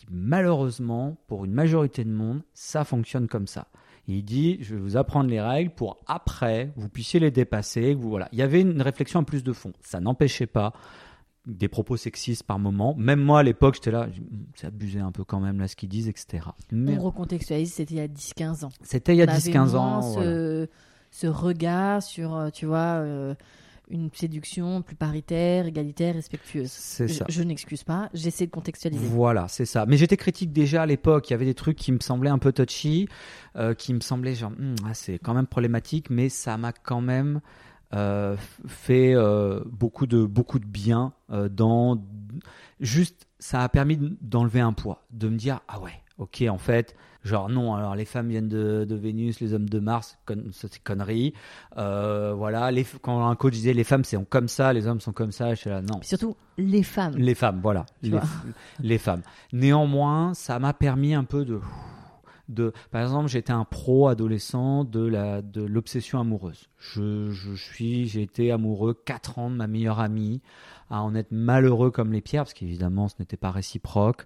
Qui malheureusement, pour une majorité de monde, ça fonctionne comme ça. Il dit, je vais vous apprendre les règles pour après, vous puissiez les dépasser. Vous, voilà. Il y avait une réflexion en plus de fond. Ça n'empêchait pas des propos sexistes par moment. Même moi, à l'époque, j'étais là, Hum, c'est abusé un peu quand même, là, ce qu'ils disent, etc. Mais On recontextualise, c'était il y a 10-15 ans. c'était il y a On avait 10-15 moins ans. Ce, voilà. ce regard sur, euh, tu vois, euh, une séduction plus paritaire, égalitaire, respectueuse. C'est Je, ça. je n'excuse pas, j'essaie de contextualiser. Voilà, c'est ça. Mais j'étais critique déjà à l'époque. Il y avait des trucs qui me semblaient un peu touchy, euh, qui me semblaient genre, Hum, ah, c'est quand même problématique, mais ça m'a quand même euh, fait euh, beaucoup de beaucoup de bien dans juste ça a permis d'enlever un poids, de me dire ah ouais, ok en fait. Genre non, alors les femmes viennent de, de Vénus, les hommes de Mars, con- c'est connerie. Euh, voilà, les, quand un coach disait les femmes c'est comme ça, les hommes sont comme ça, je suis là non. Puis surtout, les femmes. Les femmes, voilà. Les femmes. Néanmoins, ça m'a permis un peu de. de par exemple, j'étais un pro adolescent de la de l'obsession amoureuse. Je, je suis, j'ai été amoureux 4 ans de ma meilleure amie, à en être malheureux comme les pierres, parce qu'évidemment, ce n'était pas réciproque,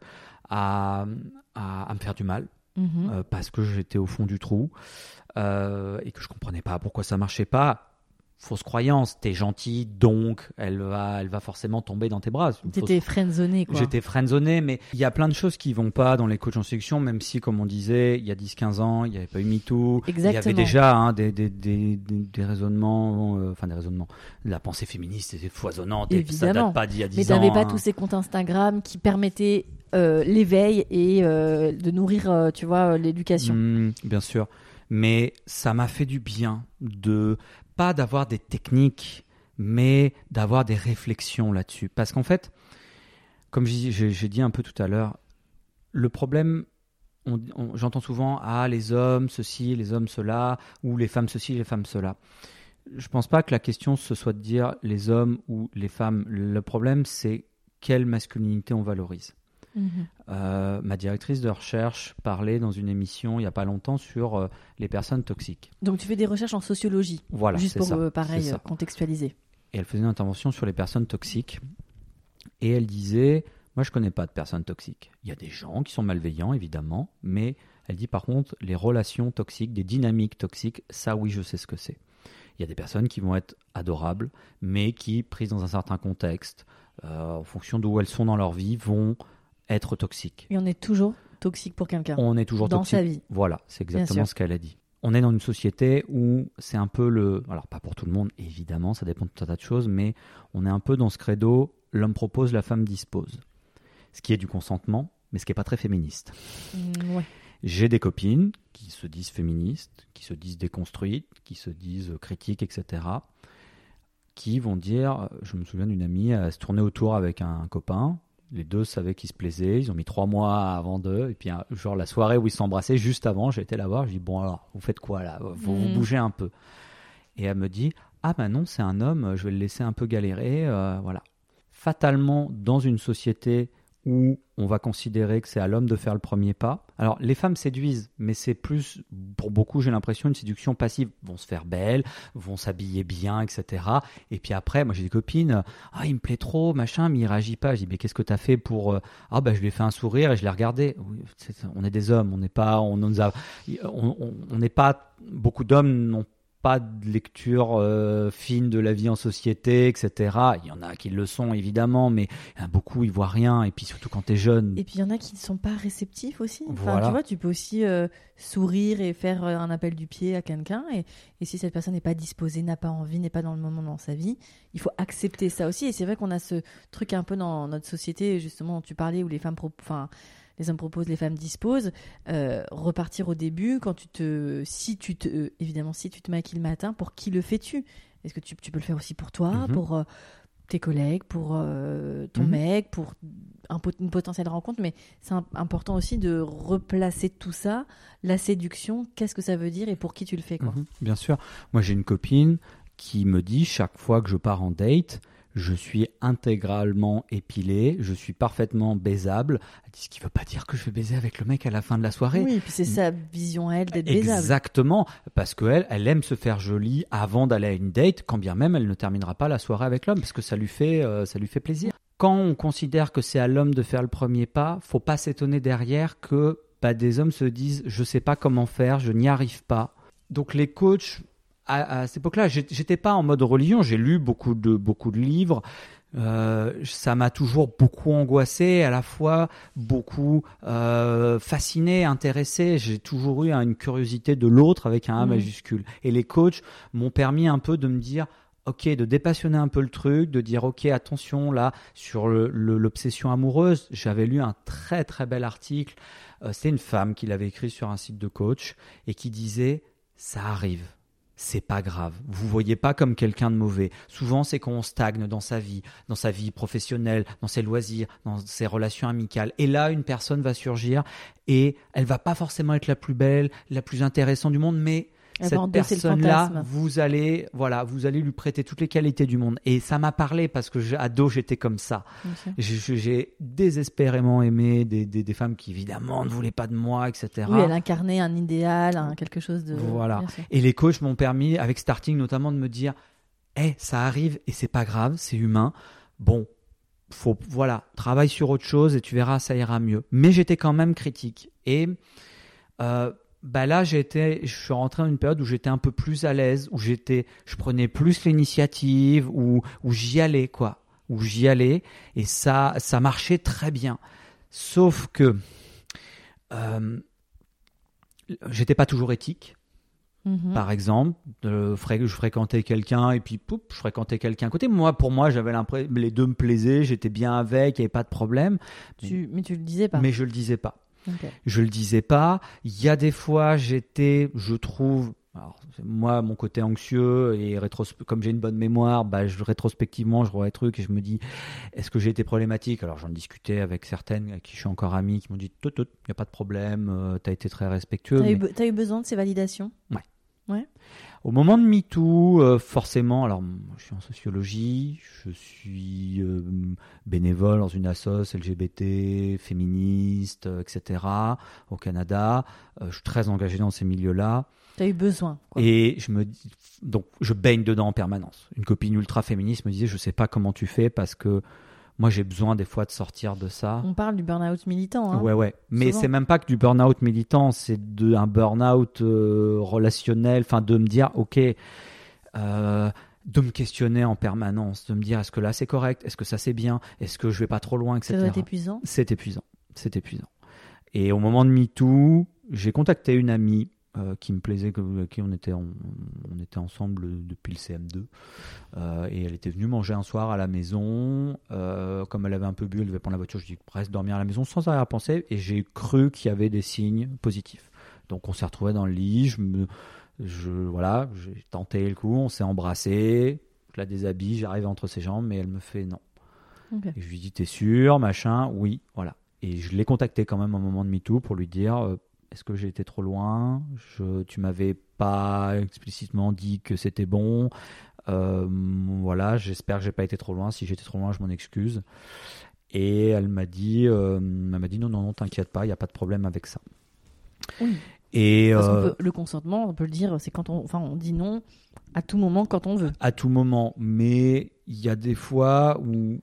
à, à, à me faire du mal, Mhm. euh, parce que j'étais au fond du trou, euh, et que je comprenais pas pourquoi ça marchait pas. Fausse croyance, t'es gentil, donc elle va, elle va forcément tomber dans tes bras. Fausse T'étais friendzoné, quoi. J'étais friendzoné, mais il y a plein de choses qui vont pas dans les coachs en séduction, même si, comme on disait, il y a 10-15 ans, il n'y avait pas eu MeToo. Il y avait Exactement. déjà hein, des, des, des, raisonnements, euh, enfin des raisonnements. La pensée féministe était foisonnante et ça Évidemment. date pas d'il y a 10 Mais ans. t'avais pas hein. tous ces comptes Instagram qui permettaient l'éveil et euh, de nourrir, euh, tu vois, euh, l'éducation. Mm, bien sûr. Mais ça m'a fait du bien de pas d'avoir des techniques, mais d'avoir des réflexions là-dessus. Parce qu'en fait, comme j'ai dit un peu tout à l'heure, le problème, j'entends souvent ah les hommes ceci, les hommes cela, ou les femmes ceci, les femmes cela. Je pense pas que la question ce soit de dire les hommes ou les femmes. Le problème c'est quelle masculinité on valorise. Mhm. Euh, ma directrice de recherche parlait dans une émission il n'y a pas longtemps sur euh, les personnes toxiques. Donc tu fais des recherches en sociologie, Voilà, juste pour ça, euh, pareil contextualiser. Et elle faisait une intervention sur les personnes toxiques. Et elle disait, moi je connais pas de personnes toxiques. Il y a des gens qui sont malveillants, évidemment, mais elle dit par contre, les relations toxiques, des dynamiques toxiques, ça oui, je sais ce que c'est. Il y a des personnes qui vont être adorables, mais qui, prises dans un certain contexte, euh, en fonction d'où elles sont dans leur vie, vont être toxique. Et on est toujours toxique pour quelqu'un. On est toujours Dans toxique. sa vie. Voilà, c'est exactement ce qu'elle a dit. On est dans une société où c'est un peu le. Alors, pas pour tout le monde, évidemment, ça dépend de tout un tas de choses, mais on est un peu dans ce credo l'homme propose, la femme dispose. Ce qui est du consentement, mais ce qui n'est pas très féministe. Mm, ouais. J'ai des copines qui se disent féministes, qui se disent déconstruites, qui se disent critiques, etc. Qui vont dire, je me souviens d'une amie, elle se tournait autour avec un copain. Les deux savaient qu'ils se plaisaient. Ils ont mis trois mois avant d'eux. Et puis, genre, la soirée où ils s'embrassaient, juste avant, été la voir. Je dis, bon, alors, vous faites quoi là? Vous vous Mhm. bougez un peu. Et elle me dit, ah ben non, c'est un homme, je vais le laisser un peu galérer. euh, voilà. Fatalement, dans une société où on va considérer que c'est à l'homme de faire le premier pas. Alors, les femmes séduisent, mais c'est plus, pour beaucoup, j'ai l'impression, une séduction passive. Vont se faire belles, vont s'habiller bien, etc. Et puis après, moi j'ai des copines, ah, il me plaît trop, machin, mais il réagit pas. Je dis, mais qu'est-ce que t'as fait pour. euh, Ah, bah, je lui ai fait un sourire et je l'ai regardé. On est des hommes, on n'est pas. On a- on- on- on n'est pas. Beaucoup d'hommes n'ont pas de lecture euh, fine de la vie en société, etc. Il y en a qui le sont, évidemment, mais il y en a beaucoup, ils voient rien. Et puis surtout quand t'es jeune. Et puis il y en a qui ne sont pas réceptifs aussi. Enfin, Voilà. Tu vois, tu peux aussi euh, sourire et faire euh, un appel du pied à quelqu'un. Et, et si cette personne n'est pas disposée, n'a pas envie, n'est pas dans le moment dans sa vie, il faut accepter ça aussi. Et c'est vrai qu'on a ce truc un peu dans notre société, justement, dont tu parlais, où les femmes, enfin, les hommes proposent, les femmes disposent. Euh, repartir au début, quand tu te, si tu te, euh, évidemment, si tu te maquilles le matin, pour qui le fais-tu? Est-ce que tu, tu peux le faire aussi pour toi, Mhm. pour euh, tes collègues, pour ton Mhm. mec, pour un une potentielle rencontre, mais c'est im- important aussi de replacer tout ça. La séduction, qu'est-ce que ça veut dire et pour qui tu le fais quoi? Mhm, bien sûr. Moi, j'ai une copine qui me dit chaque fois que je pars en date, je suis intégralement épilé, je suis parfaitement baisable. Ce qui veut pas dire que je vais baiser avec le mec à la fin de la soirée. Oui, et puis c'est sa vision à elle d'être baisable. Exactement, parce qu'elle, elle aime se faire jolie avant d'aller à une date, quand bien même elle ne terminera pas la soirée avec l'homme, parce que ça lui fait, euh, ça lui fait plaisir. Quand on considère que c'est à l'homme de faire le premier pas, faut pas s'étonner derrière que bah, des hommes se disent je sais pas comment faire, je n'y arrive pas. Donc les coachs à, à cette époque-là, j'étais pas en mode religion, j'ai lu beaucoup de beaucoup de livres. Euh, ça m'a toujours beaucoup angoissé, à la fois beaucoup euh, fasciné, intéressé. J'ai toujours eu une curiosité de l'autre avec un A Mhm. majuscule. Et les coachs m'ont permis un peu de me dire, ok, de dépassionner un peu le truc, de dire, ok, attention là sur l'obsession amoureuse. J'avais lu un très très bel article. Euh, C'était une femme qui l'avait écrit sur un site de coach et qui disait, ça arrive c'est pas grave. Vous voyez pas comme quelqu'un de mauvais. Souvent, c'est quand on stagne dans sa vie, dans sa vie professionnelle, dans ses loisirs, dans ses relations amicales. Et là, une personne va surgir et elle va pas forcément être la plus belle, la plus intéressante du monde, mais cette personne-là, vous allez, voilà, vous allez lui prêter toutes les qualités du monde. Et ça m'a parlé parce que j'ai- ado, j'étais comme ça. J'ai- désespérément aimé des, des, des femmes qui évidemment ne voulaient pas de moi, etc. Oui, elle incarnait un idéal, quelque chose de. Voilà. Et les coachs m'ont permis, avec Starting notamment, de me dire Eh, ça arrive et c'est pas grave, c'est humain. Bon, faut, voilà, travaille sur autre chose et tu verras, ça ira mieux. Mais j'étais quand même critique. Et euh, bah là, j'étais, je suis rentré dans une période où j'étais un peu plus à l'aise, où j'étais, je prenais plus l'initiative, où, où j'y allais, quoi. Où j'y allais. Et ça, ça marchait très bien. Sauf que euh, j'étais pas toujours éthique. Mhm. Par exemple, euh, je fréquentais quelqu'un et puis poup, je fréquentais quelqu'un à côté. Moi, pour moi, j'avais l'impression les deux me plaisaient, j'étais bien avec, il n'y avait pas de problème. Tu- mais tu le disais pas. Mais je le disais pas. Ok. Je le disais pas. Il y a des fois, j'étais, je trouve, alors, moi, mon côté anxieux et comme j'ai une bonne mémoire, bah, je, rétrospectivement, je vois les trucs et je me dis, est-ce que j'ai été problématique? Alors, j'en discutais avec certaines à qui je suis encore ami, qui m'ont dit, il n'y a pas de problème, tu as été très respectueux. T'as eu, mais- t'as eu besoin de ces validations? Au moment de MeToo, euh, forcément, alors je suis en sociologie, je suis euh, bénévole dans une assoce LGBT, féministe, euh, etc. au Canada. Je suis très engagé dans ces milieux-là. T'as eu besoin. quoi. Et je me dis, donc je baigne dedans en permanence. Une copine ultra féministe me disait, je sais pas comment tu fais parce que moi j'ai besoin des fois de sortir de ça. On parle du burn-out militant. Hein. Ouais, ouais. Mais c'est même pas que du burn-out militant, c'est un burn-out euh, relationnel, enfin de me dire, ok, euh, de me questionner en permanence, de me dire, est-ce que là c'est correct, est-ce que ça c'est bien, est-ce que je vais pas trop loin, Ça etc. être épuisant. C'est épuisant. c'est épuisant. Et au moment de MeToo, j'ai contacté une amie euh, qui me plaisait, avec qui on était, on était ensemble depuis le CM2. Euh, et elle était venue manger un soir à la maison. Euh, comme elle avait un peu bu, elle devait prendre la voiture. Je dis reste dormir à la maison sans arrière-pensée. Et j'ai cru qu'il y avait des signes positifs. Donc on s'est retrouvés dans le lit. Je me, je, voilà, j'ai tenté le coup. On s'est embrassé. Je la déshabille. J'arrive entre ses jambes, mais elle me fait non. Et je lui dis t'es sûr, machin? Oui, voilà. Et je l'ai contacté quand même au moment de MeToo pour lui dire est-ce que j'ai été trop loin? Je, Tu m'avais pas explicitement dit que c'était bon. Euh, voilà, j'espère que j'ai pas été trop loin. Si j'étais trop loin, je m'en excuse. Et elle m'a dit, euh, elle m'a dit non, non, non, t'inquiète pas, il n'y a pas de problème avec ça. Oui. Et euh, le consentement, on peut le dire, c'est quand on, enfin, on dit non à tout moment quand on veut. À tout moment, mais il y a des fois où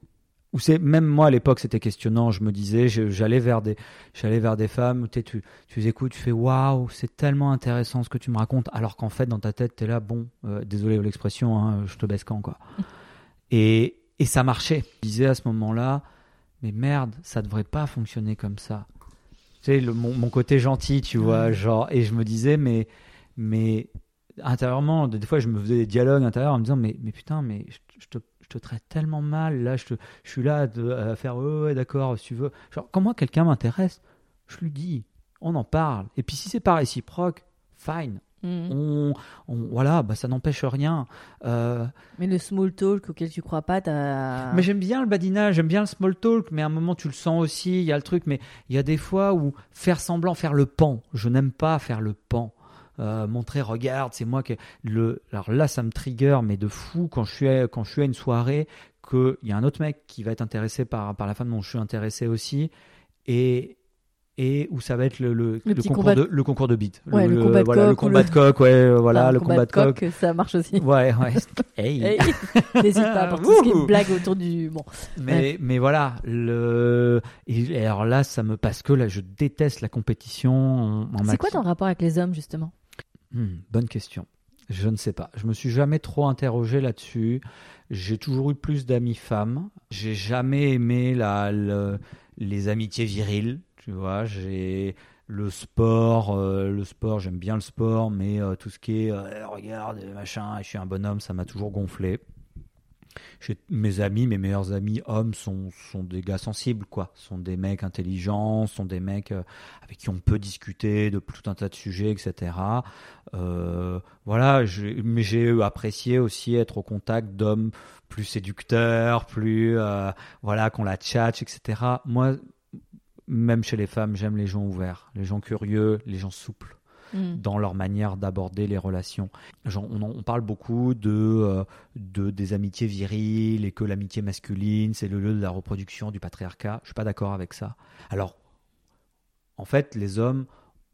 où c'est même moi à l'époque c'était questionnant. Je me disais j'allais vers des j'allais vers des femmes où tu tu les écoutes tu fais waouh c'est tellement intéressant ce que tu me racontes. Alors qu'en fait dans ta tête tu es là bon euh, désolé l'expression hein, je te baisse quand quoi. Et et ça marchait. Je disais à ce moment-là mais merde ça devrait pas fonctionner comme ça. Tu sais le, mon, mon, côté gentil tu vois genre et je me disais mais mais intérieurement des fois je me faisais des dialogues intérieurs en me disant mais mais putain mais je te te traite tellement mal, là, je, te, je suis là à faire, ouais, d'accord, si tu veux. Genre, quand moi, quelqu'un m'intéresse, je lui dis, on en parle. Et puis, si c'est pas réciproque, fine. Mhm. On, voilà, bah, ça n'empêche rien. Euh, mais le small talk auquel tu crois pas, t'as. Mais j'aime bien le badinage, j'aime bien le small talk, mais à un moment tu le sens aussi, il y a le truc, mais il y a des fois où faire semblant, faire le pan, je n'aime pas faire le pan. Euh, montrer regarde c'est moi qui le alors là ça me trigger mais de fou quand je suis à, quand je suis à une soirée qu'il y a un autre mec qui va être intéressé par par la femme dont je suis intéressé aussi et et où ça va être le, le, concours, de, le concours de beat. Ouais, le, combat de voilà, coq. Le combat de coq, ouais, voilà, le combat, de coq. Ça marche aussi. Ouais, ouais. Hey. N'hésite pas pour tout ce qui est blague autour du. Bon. Mais, mais voilà, le. Et alors là, ça me. Parce que là, je déteste la compétition en, en C'est quoi ton rapport avec les hommes, justement? Hmm, bonne question. Je ne sais pas. Je me suis jamais trop interrogé là-dessus. J'ai toujours eu plus d'amis femmes. J'ai jamais aimé la, les amitiés viriles. Tu vois, j'ai le sport, euh, le sport, j'aime bien le sport, mais euh, tout ce qui est euh, regarde, machin, je suis un bonhomme, ça m'a toujours gonflé mes amis, mes meilleurs amis hommes sont, sont des gars sensibles, quoi. Sont des mecs intelligents, sont des mecs euh, avec qui on peut discuter de tout un tas de sujets, etc. Euh, voilà, mais j'ai apprécié aussi être au contact d'hommes plus séducteurs, plus, euh, voilà, qu'on la tchatche, etc. Moi, même chez les femmes, j'aime les gens ouverts, les gens curieux, les gens souples. Mm. dans leur manière d'aborder les relations. on, parle beaucoup euh, de, des amitiés viriles et que l'amitié masculine, c'est le lieu de la reproduction du patriarcat. Je suis pas d'accord avec ça. Alors, en fait, les hommes,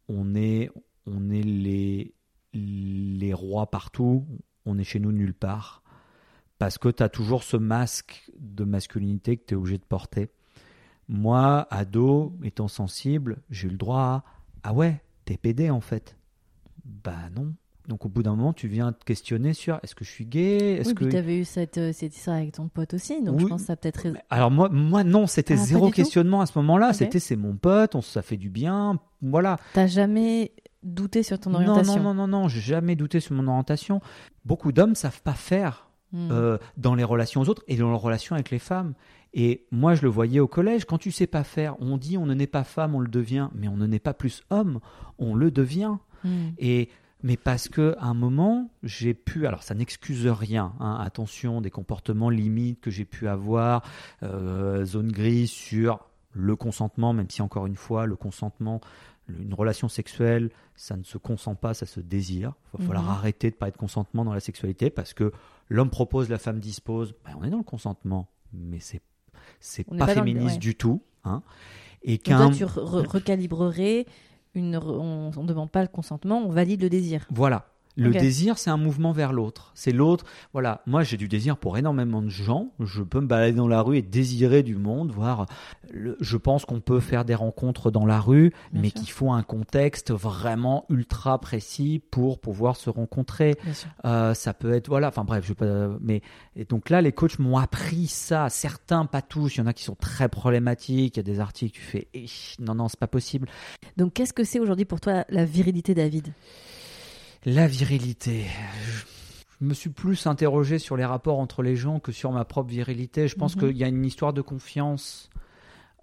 on est, on est les, les rois partout, on est chez nous nulle part. Parce que tu as toujours ce masque de masculinité que tu es obligé de porter. Moi, ado, étant sensible, j'ai eu le droit à Ah ouais, t'es pédé en fait. Bah non. Donc au bout d'un moment, tu viens te questionner sur est-ce que je suis gay? Est-ce oui, que tu avais eu cette, euh, cette histoire avec ton pote aussi, donc je pense que ça peut-être. Alors moi, moi non, c'était ah, zéro questionnement à ce moment-là. C'était c'est mon pote, on ça fait du bien, voilà. T'as jamais douté sur ton orientation Non, non, non, non, non, j'ai jamais douté sur mon orientation. Beaucoup d'hommes savent pas faire hmm. euh, dans les relations aux autres et dans leurs relations avec les femmes. Et moi, je le voyais au collège, quand tu sais pas faire, on dit on ne naît pas femme, on le devient, mais on ne naît pas plus homme, on le devient. Hmm. Et mais parce que à un moment, j'ai pu, alors ça n'excuse rien, hein, attention, des comportements limites que j'ai pu avoir, euh, zone grise sur le consentement, même si encore une fois, le consentement, une relation sexuelle, ça ne se consent pas, ça se désire. Il va falloir mhm. arrêter de parler de consentement dans la sexualité parce que l'homme propose, la femme dispose. Ben, on est dans le consentement, mais c'est c'est pas, féministe du tout. Hein. Et qu'un tu recalibrerais une, on ne demande pas le consentement, on valide le désir. Voilà. Le désir, c'est un mouvement vers l'autre. C'est l'autre. Voilà. Moi, j'ai du désir pour énormément de gens. Je peux me balader dans la rue et désirer du monde, voir. le- je pense qu'on peut faire des rencontres dans la rue, Bien mais qu'il faut un contexte vraiment ultra précis pour pouvoir se rencontrer. Euh, ça peut être voilà enfin bref je vais pas mais et donc là les coachs m'ont appris ça certains pas tous il y en a qui sont très problématiques il y a des articles tu fais Eh, non non c'est pas possible Donc, qu'est-ce que c'est aujourd'hui pour toi la virilité, David? La virilité je, me suis plus interrogé sur les rapports entre les gens que sur ma propre virilité je pense Mhm. qu'il y a une histoire de confiance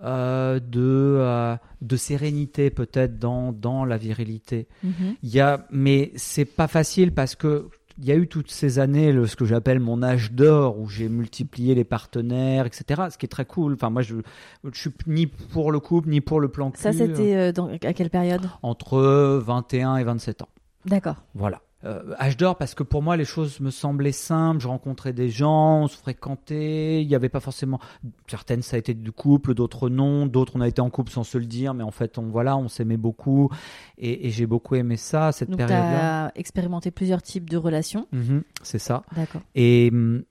euh, de euh, de sérénité peut-être dans dans la virilité Mhm. Il y a, mais c'est pas facile parce que il y a eu toutes ces années le, ce que j'appelle mon âge d'or où j'ai multiplié les partenaires, etc. Ce qui est très cool. Enfin, moi, je, je suis ni pour le couple ni pour le plan cul. Ça, c'était euh, à quelle période? entre 21 et 27 ans. D'accord. Voilà. Euh, âge d'or parce que pour moi les choses me semblaient simples. Je rencontrais des gens, on se fréquentait. Il n'y avait pas forcément certaines ça a été du couple, d'autres non, d'autres on a été en couple sans se le dire, mais en fait on voilà on s'aimait beaucoup et, et j'ai beaucoup aimé ça cette Donc, période-là. expérimenté plusieurs types de relations. Mhm, c'est ça. D'accord. Et, hum,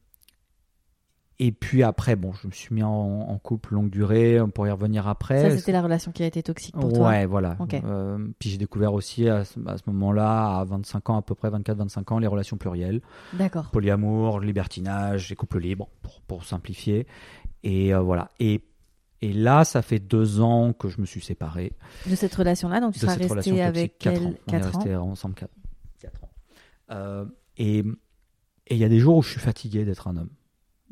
et puis après, bon, je me suis mis en, en couple longue durée, on pourrait y revenir après. Ça, c'était la relation qui a été toxique pour toi. Ouais, voilà. Euh, puis j'ai découvert aussi à ce, moment-là, à 25 ans, à peu près 24-25 ans, les relations plurielles, D'accord. polyamour, libertinage, les couples libres, pour, pour simplifier. Et euh, voilà. Et, et là, ça fait deux ans que je me suis séparé De cette relation-là, donc tu seras resté avec Quatre elle ans. On est 4 ans. resté ensemble 4, ans. Euh, et et il y a des jours où je suis fatigué d'être un homme.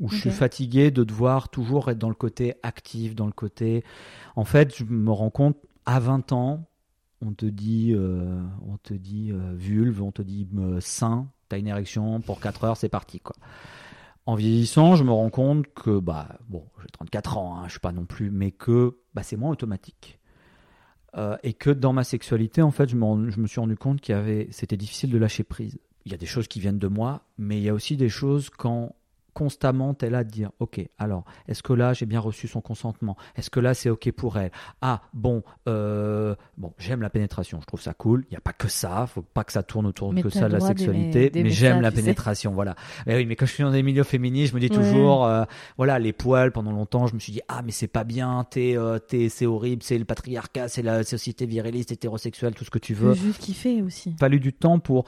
Où je suis Ok. fatigué de devoir toujours être dans le côté actif, dans le côté. En fait, je me rends compte, à 20 ans, on te dit, euh, on te dit euh, vulve, on te dit euh, sein, t'as une érection, pour 4 heures, c'est parti. quoi. En vieillissant, je me rends compte que, bah, bon, j'ai 34 ans, hein, je suis pas non plus, mais que bah, c'est moins automatique. Euh, et que dans ma sexualité, en fait, je me, je me suis rendu compte qu'il y avait, c'était difficile de lâcher prise. Il y a des choses qui viennent de moi, mais il y a aussi des choses quand constamment là de dire ok alors est-ce que là j'ai bien reçu son consentement? Est-ce que là c'est ok pour elle? Ah bon euh, bon j'aime la pénétration je trouve ça cool il n'y a pas que ça faut pas que ça tourne autour Mais que ça de la sexualité mais j'aime la sais. pénétration voilà mais oui mais quand je suis dans des milieux féministes je me dis Ouais. toujours euh, voilà les poils pendant longtemps je me suis dit ah mais c'est pas bien t'es euh, t'es- c'est horrible c'est le patriarcat c'est la société viriliste hétérosexuelle tout ce que tu veux Le juste kiffer aussi. fallu du temps pour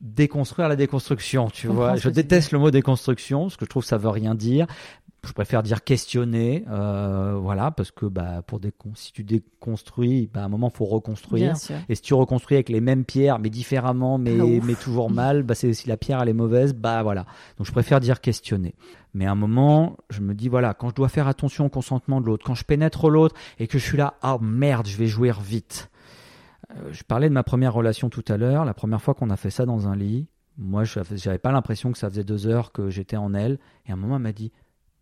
déconstruire la déconstruction, tu comprends vois. Je déteste le mot déconstruction, parce que je trouve que ça veut rien dire. Je préfère dire questionner, euh, voilà, parce que bah, pour décon- si tu déconstruis, bah, à un moment, faut reconstruire. Et si tu reconstruis avec les mêmes pierres, mais différemment, mais, Ah, mais toujours mal, bah, c'est, si la pierre elle est mauvaise, bah voilà. Donc je préfère dire questionner. Mais à un moment, je me dis, voilà, quand je dois faire attention au consentement de l'autre, quand je pénètre l'autre et que je suis là, ah merde, je vais jouir vite. Euh, je parlais de ma première relation tout à l'heure. La première fois qu'on a fait ça dans un lit, moi, je j'avais pas l'impression que ça faisait deux heures que j'étais en elle. Et à un moment, elle m'a dit,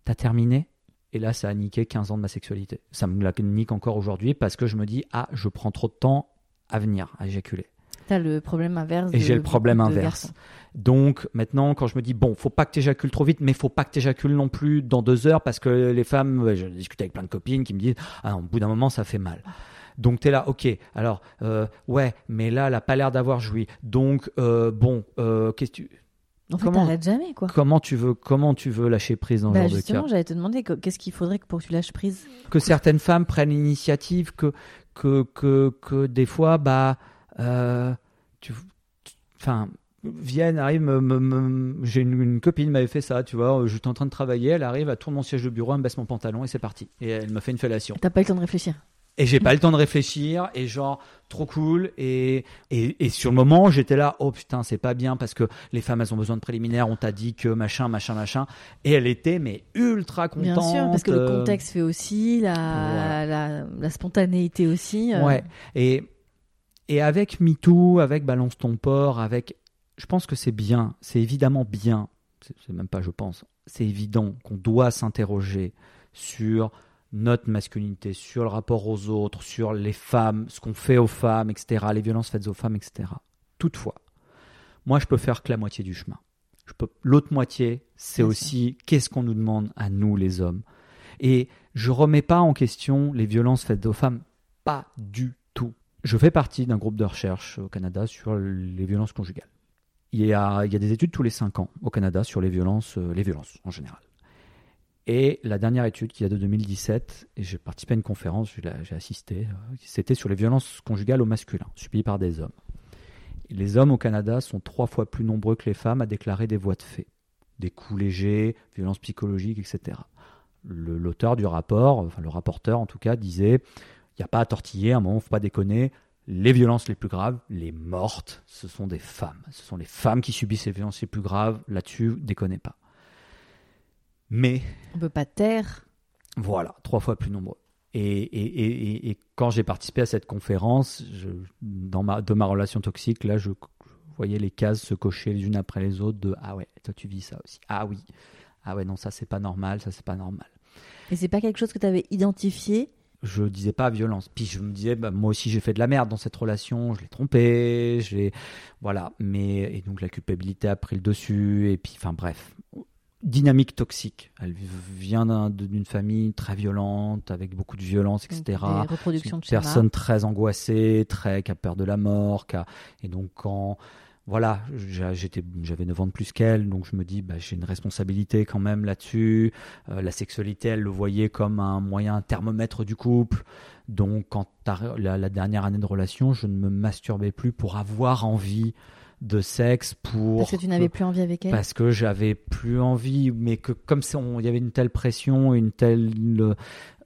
t'as terminé? Et là, ça a niqué 15 ans de ma sexualité. Ça me la nique encore aujourd'hui parce que je me dis, ah, je prends trop de temps à venir, à éjaculer. T'as le problème inverse. Et j'ai le problème inverse. Donc maintenant, quand je me dis bon, faut pas que tu éjacules trop vite, mais faut pas que tu éjacules non plus dans deux heures parce que les femmes, je discute avec plein de copines qui me disent ah au bout d'un moment ça fait mal. Donc tu es là, ok. Alors euh, ouais, mais là, elle a pas l'air d'avoir joui. Donc euh, bon, euh, qu'est-ce que tu, En fait, Comment- t'arrêtes jamais, quoi. comment tu veux, comment tu veux lâcher prise dans ce Bah, genre de justement, cas j'allais te demander que- qu'est-ce qu'il faudrait pour que tu lâches prise? Que certaines femmes prennent l'initiative, que que que que des fois, bah, tu, tu- enfin. Viennent, arrive, me, me- me- j'ai une, une copine m'avait fait ça, tu vois, j'étais en train de travailler, elle arrive, elle tourne mon siège de bureau, elle me baisse mon pantalon et c'est parti. Et elle me fait une fellation. T'as pas eu le temps de réfléchir? Et j'ai pas le temps de réfléchir et genre trop cool. Et et, et sur le moment j'étais là oh putain c'est pas bien parce que les femmes elles ont besoin de préliminaires. On t'a dit que machin machin machin. Et elle était mais ultra contente Bien sûr, parce que le euh, contexte fait aussi, la, la, la spontanéité aussi. euh, ouais. Et et avec MeToo avec balance ton port avec je pense que c'est bien. C'est évidemment bien. C'est même pas je pense. C'est évident qu'on doit s'interroger sur notre masculinité, sur le rapport aux autres, sur les femmes, ce qu'on fait aux femmes, etc., les violences faites aux femmes, etc. Toutefois, moi, je peux faire que la moitié du chemin. Je peux... L'autre moitié, c'est aussi qu'est-ce qu'on nous demande à nous, les hommes. Et je remets pas en question les violences faites aux femmes, pas du tout. Je fais partie d'un groupe de recherche au Canada sur les violences conjugales. il y, a, il y a des études tous les 5 ans au Canada sur les violences, euh, les violences en général. Et la dernière étude qui a de 2017, et j'ai participé à une conférence, j'ai assisté, euh, c'était sur les violences conjugales au masculin, subies par des hommes. les hommes au Canada sont trois fois plus nombreux que les femmes à déclarer des voies de fait, des coups légers, violences psychologiques, etc. L'auteur du rapport, le rapporteur en tout cas, disait il n'y a pas à tortiller, à un moment, il ne faut pas déconner, les violences les plus graves, les mortes, ce sont des femmes. Ce sont les femmes qui subissent les violences les plus graves. Là-dessus, déconnez pas. Mais. On ne peut pas taire. Voilà, trois fois plus nombreux. Et, quand j'ai participé à cette conférence, dans ma, de ma relation toxique, là, je, voyais les cases se cocher les unes après les autres de Ah ouais, toi tu vis ça aussi. Ah oui. Ah ouais, non, ça c'est pas normal, ça c'est pas normal. Et c'est pas quelque chose que tu avais identifié? Je disais pas violence. Puis je me disais, bah, moi aussi j'ai fait de la merde dans cette relation, je l'ai trompé, voilà. Mais et donc la culpabilité a pris le dessus. Et puis, enfin bref, dynamique toxique. Elle vient d'une famille très violente, avec beaucoup de violence, etc. De personne très angoissée, très qui a peur de la mort, et donc quand voilà, j'avais 9 ans de plus qu'elle, donc je me dis, bah, j'ai une responsabilité quand même là-dessus. Euh, la sexualité, elle le voyait comme un moyen thermomètre du couple. Donc, quand la, la, dernière année de relation, je ne me masturbais plus pour avoir envie de sexe pour parce que tu n'avais plus envie avec elle parce que j'avais plus envie mais que comme il y avait une telle pression une telle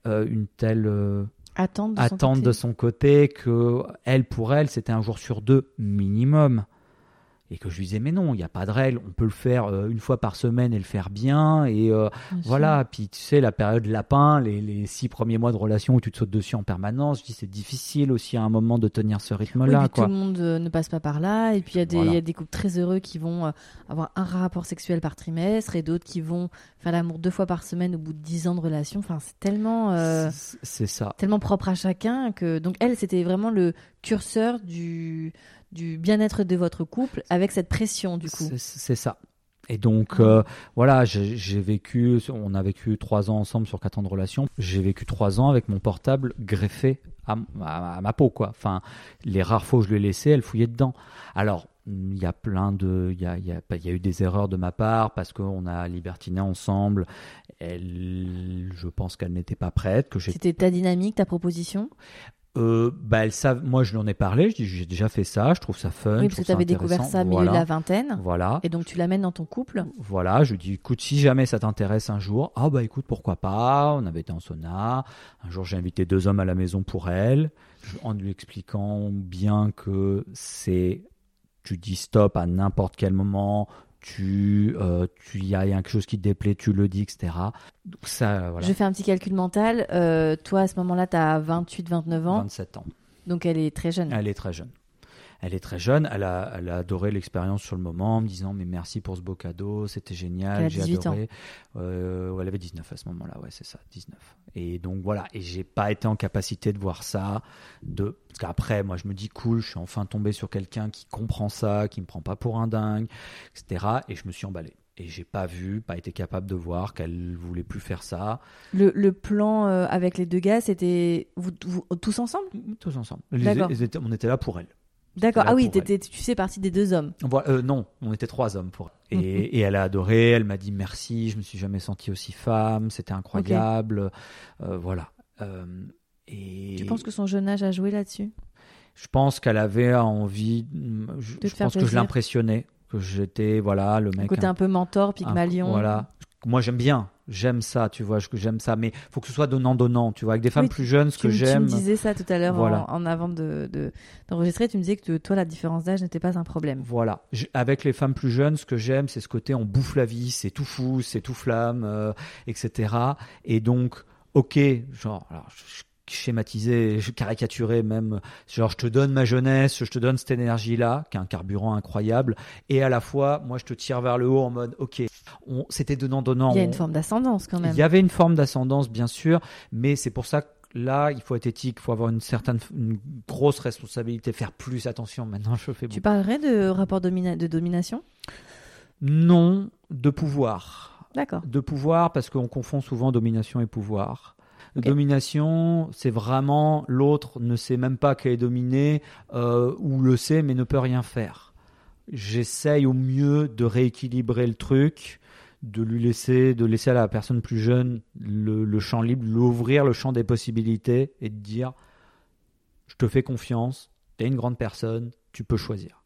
euh, une telle euh, attente, de, attente son de son côté que elle pour elle c'était un jour sur deux minimum et que je lui disais mais non il n'y a pas de règle on peut le faire euh, une fois par semaine et le faire bien et euh, voilà. Puis tu sais la période lapin les, les, six premiers mois de relation où tu te sautes dessus en permanence je dis c'est difficile aussi à un moment de tenir ce rythme là oui, tout le monde euh, ne passe pas par là et puis il y a des il y a des couples très heureux qui vont avoir un rapport sexuel par trimestre et d'autres qui vont faire l'amour deux fois par semaine au bout de dix ans de relation. Enfin c'est tellement c'est ça. tellement propre à chacun que donc elle c'était vraiment le curseur du du bien-être de votre couple avec cette pression du coup. C'est ça. Et donc euh, voilà, j'ai vécu, on a vécu trois ans ensemble sur quatre ans de relation. J'ai vécu trois ans avec mon portable greffé à, ma peau quoi. Enfin, les rares fois où je l'ai laissé, elle fouillait dedans. Alors il y a plein de, il y a, il y a, il y a eu des erreurs de ma part parce qu'on a libertiné ensemble. Elle, je pense qu'elle n'était pas prête. Que C'était ta dynamique, ta proposition? Euh, bah, elles savent, moi je lui en ai parlé, je dis j'ai déjà fait ça, je trouve ça fun. Oui, parce que tu avais découvert ça au milieu de la vingtaine. Voilà. Et donc tu l'amènes dans ton couple. Voilà, je lui dis écoute, si jamais ça t'intéresse un jour, ah bah écoute, pourquoi pas, on avait été en sauna. Un jour j'ai invité deux hommes à la maison pour elle, en lui expliquant bien que c'est. Tu dis stop à n'importe quel moment, tu, euh, tu y a quelque chose qui te déplaît, tu le dis, etc. Donc ça, voilà. Je fais un petit calcul mental. Euh, toi, à ce moment-là, tu as 28, 29 ans. 27 ans. Donc elle est très jeune. Elle est très jeune elle est très jeune, elle a, elle a adoré l'expérience sur le moment, en me disant mais merci pour ce beau cadeau, c'était génial, j'ai adoré. Euh, elle avait 19 à ce moment-là, ouais c'est ça, 19. Et donc voilà, et j'ai pas été en capacité de voir ça, de parce qu'après moi je me dis cool, je suis enfin tombé sur quelqu'un qui comprend ça, qui me prend pas pour un dingue, etc. Et je me suis emballé et j'ai pas vu, pas été capable de voir qu'elle voulait plus faire ça. Le, le plan euh, avec les deux gars, c'était vous, tous ensemble? Tous ensemble. on était là pour elle. D'accord. Ah oui, tu fais partie des deux hommes. Euh, non, on était trois hommes pour elle. Et, elle a adoré. Elle m'a dit merci. Je me suis jamais sentie aussi femme. C'était incroyable. Euh, voilà. Euh, et... Tu penses que son jeune âge a joué là-dessus? Je pense qu'elle avait envie. Je, je pense que je l'impressionnais. Que j'étais voilà le mec. Côté un, peu mentor, Pygmalion. Voilà. Moi j'aime bien j'aime ça, tu vois, j'aime ça, mais faut que ce soit donnant-donnant, tu vois, avec des femmes plus jeunes, ce que j'aime. Tu me disais ça tout à l'heure en, avant de, d'enregistrer, tu me disais que toi, la différence d'âge n'était pas un problème. Voilà. avec les femmes plus jeunes, ce que j'aime, c'est ce côté on bouffe la vie, c'est tout fou, c'est tout flamme, euh, etc. Et donc, ok, genre, alors, je, schématisé, caricaturé même. Genre, je te donne ma jeunesse, je te donne cette énergie-là, qui est un carburant incroyable, et à la fois, moi, je te tire vers le haut en mode, ok, c'était donnant-donnant. Il y a une forme d'ascendance quand même. Il y avait une forme d'ascendance, bien sûr, mais c'est pour ça que là, il faut être éthique, il faut avoir une certaine, une grosse responsabilité, faire plus attention. Maintenant, je fais. Tu parlerais de rapport de domination? Non, de pouvoir. D'accord. De pouvoir, parce qu'on confond souvent domination et pouvoir. Domination, c'est vraiment l'autre ne sait même pas qu'elle est dominée euh, ou le sait mais ne peut rien faire. j'essaye au mieux de rééquilibrer le truc, de lui laisser, de laisser à la personne plus jeune le, champ libre, l'ouvrir le champ des possibilités et de dire je te fais confiance, tu es une grande personne, tu peux choisir.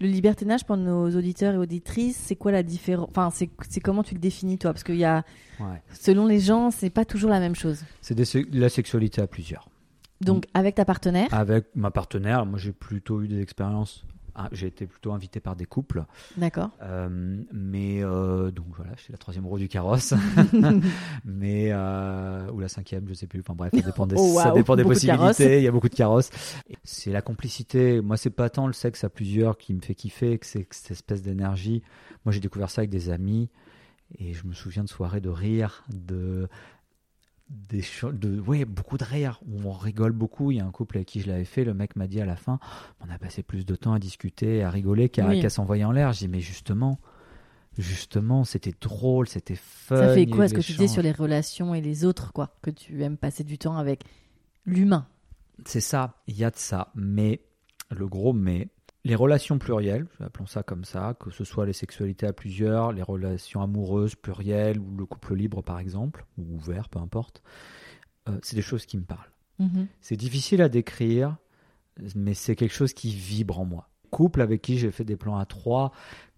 Le libertinage pour nos auditeurs et auditrices, c'est quoi la différence Enfin, c'est comment tu le définis toi? Parce qu'il y a, Ouais. selon les gens, c'est pas toujours la même chose. C'est se- la sexualité à plusieurs. Donc, avec ta partenaire, Avec ma partenaire, moi j'ai plutôt eu des expériences. Ah, J'ai été plutôt invité par des couples, d'accord. Euh, mais euh, donc voilà, je suis la troisième roue du carrosse, mais euh, ou la cinquième, je sais plus. Enfin bref, ça dépend des, Oh, ça waouh, dépend des beaucoup de carrosses. possibilités. Il y a beaucoup de carrosses. C'est la complicité. Moi, c'est pas tant le sexe à plusieurs qui me fait kiffer, que c'est cette espèce d'énergie. Moi, j'ai découvert ça avec des amis, et je me souviens de soirées de rire, de des de ouais beaucoup de rire où on rigole beaucoup il y a un couple avec qui je l'avais fait le mec m'a dit à la fin on a passé plus de temps à discuter à rigoler qu'à Oui. qu'à s'envoyer en l'air j'ai mais justement justement c'était drôle c'était fun ça fait quoi ce que tu dis sur les relations et les autres, quoi Que tu aimes passer du temps avec l'humain? c'est ça il y a de ça mais le gros mais les relations plurielles appelons ça comme ça que ce soit les sexualités à plusieurs les relations amoureuses plurielles ou le couple libre par exemple ou ouvert peu importe euh, c'est des choses qui me parlent Mhm. C'est difficile à décrire, mais c'est quelque chose qui vibre en moi. Couple avec qui j'ai fait des plans à trois,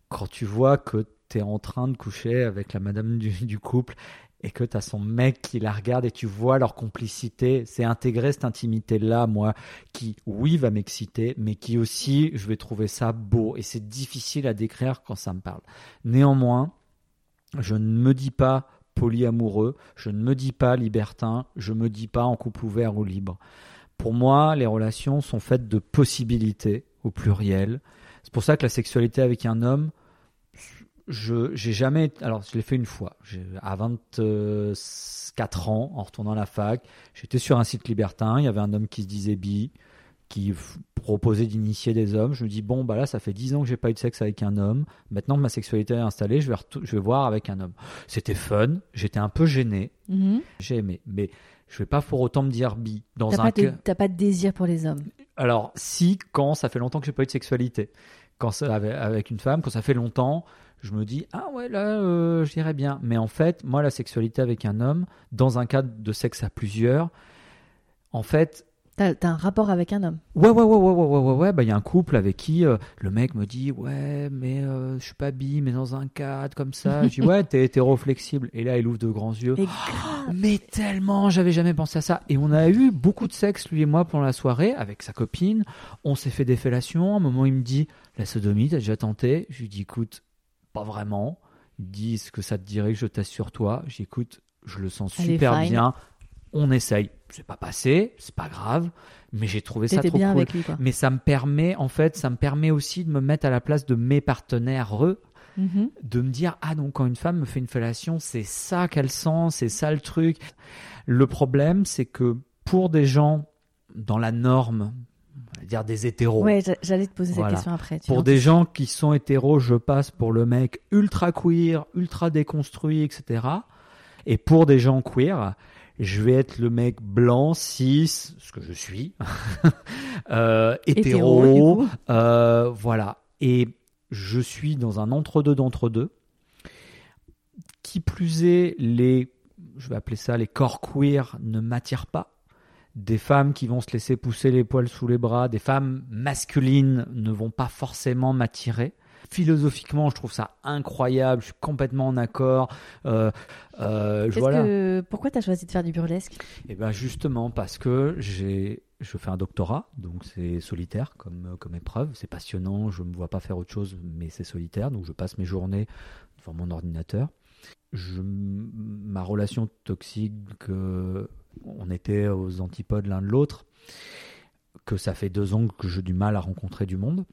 quand tu vois que tu es en train de coucher avec la madame du, du couple et que tu as son mec qui la regarde et tu vois leur complicité, c'est intégrer cette intimité-là, moi, qui, oui, va m'exciter, mais qui aussi, je vais trouver ça beau. Et c'est difficile à décrire quand ça me parle. Néanmoins, je ne me dis pas polyamoureux, je ne me dis pas libertin, je me dis pas en couple ouvert ou libre. Pour moi, les relations sont faites de possibilités au pluriel. C'est pour ça que la sexualité avec un homme, je j'ai jamais alors je l'ai fait une fois. À 24 ans en retournant à la fac j'étais sur un site libertin il y avait un homme qui se disait bi qui proposait d'initier des hommes. Je me dis bon bah là ça fait 10 ans que j'ai pas eu de sexe avec un homme. Maintenant que ma sexualité est installée je vais retou- je vais voir avec un homme. C'était fun. J'étais un peu gêné. Mhm. j'ai aimé. Mais je vais pas pour autant me dire bi. Dans T'as un pas, de- t'as pas de désir pour les hommes. alors, si, quand ça fait longtemps que j'ai pas eu de sexualité, quand ça, avec une femme, quand ça fait longtemps, je me dis ah ouais là euh, je dirais bien. Mais en fait, moi la sexualité avec un homme dans un cadre de sexe à plusieurs, en fait. T'as un rapport avec un homme. Ouais ouais ouais ouais ouais ouais ouais, ouais. Bah il y a un couple avec qui euh, le mec me dit ouais mais euh, je suis pas bi mais dans un cadre comme ça. je dis ouais t'es hétéroflexible et là il ouvre de grands yeux. Mais, oh, mais tellement j'avais jamais pensé à ça et on a eu beaucoup de sexe lui et moi pendant la soirée avec sa copine. On s'est fait des fellations. À un moment il me dit la sodomie t'as déjà tenté? Je lui dis écoute pas vraiment. Il me dit Est-ce que ça te dirait que je teste sur toi Je dis Écoute, je le sens super fine. bien. On essaye. C'est pas passé, c'est pas grave. Mais j'ai trouvé ça trop bien cool. avec lui, quoi. Mais ça me permet, en fait, ça me permet aussi de me mettre à la place de mes partenaires, eux, Mhm. de me dire ah donc quand une femme me fait une fellation c'est ça qu'elle sent c'est ça le truc le problème c'est que pour des gens dans la norme on va dire des hétéros Ouais, j'a- j'allais te poser Voilà. cette question après. tu pour des gens qui sont hétéros je passe pour le mec ultra queer ultra déconstruit etc et pour des gens queer je vais être le mec blanc cis ce que je suis euh, Hétéro, euh, voilà. Et je suis dans un entre-deux d'entre-deux. Qui plus est, les, je vais appeler ça les corps queer ne m'attirent pas. Des femmes qui vont se laisser pousser les poils sous les bras, des femmes masculines ne vont pas forcément m'attirer. Philosophiquement, je trouve ça incroyable. Je suis complètement en accord. Euh, euh, voilà. que... Pourquoi t'as choisi de faire du burlesque? Et ben justement parce que j'ai je fais un doctorat, donc c'est solitaire comme, comme épreuve, c'est passionnant, je ne me vois pas faire autre chose, mais c'est solitaire, donc je passe mes journées devant mon ordinateur. Je, ma relation toxique, que on était aux antipodes l'un de l'autre, que ça fait deux ans que j'ai du mal à rencontrer du monde,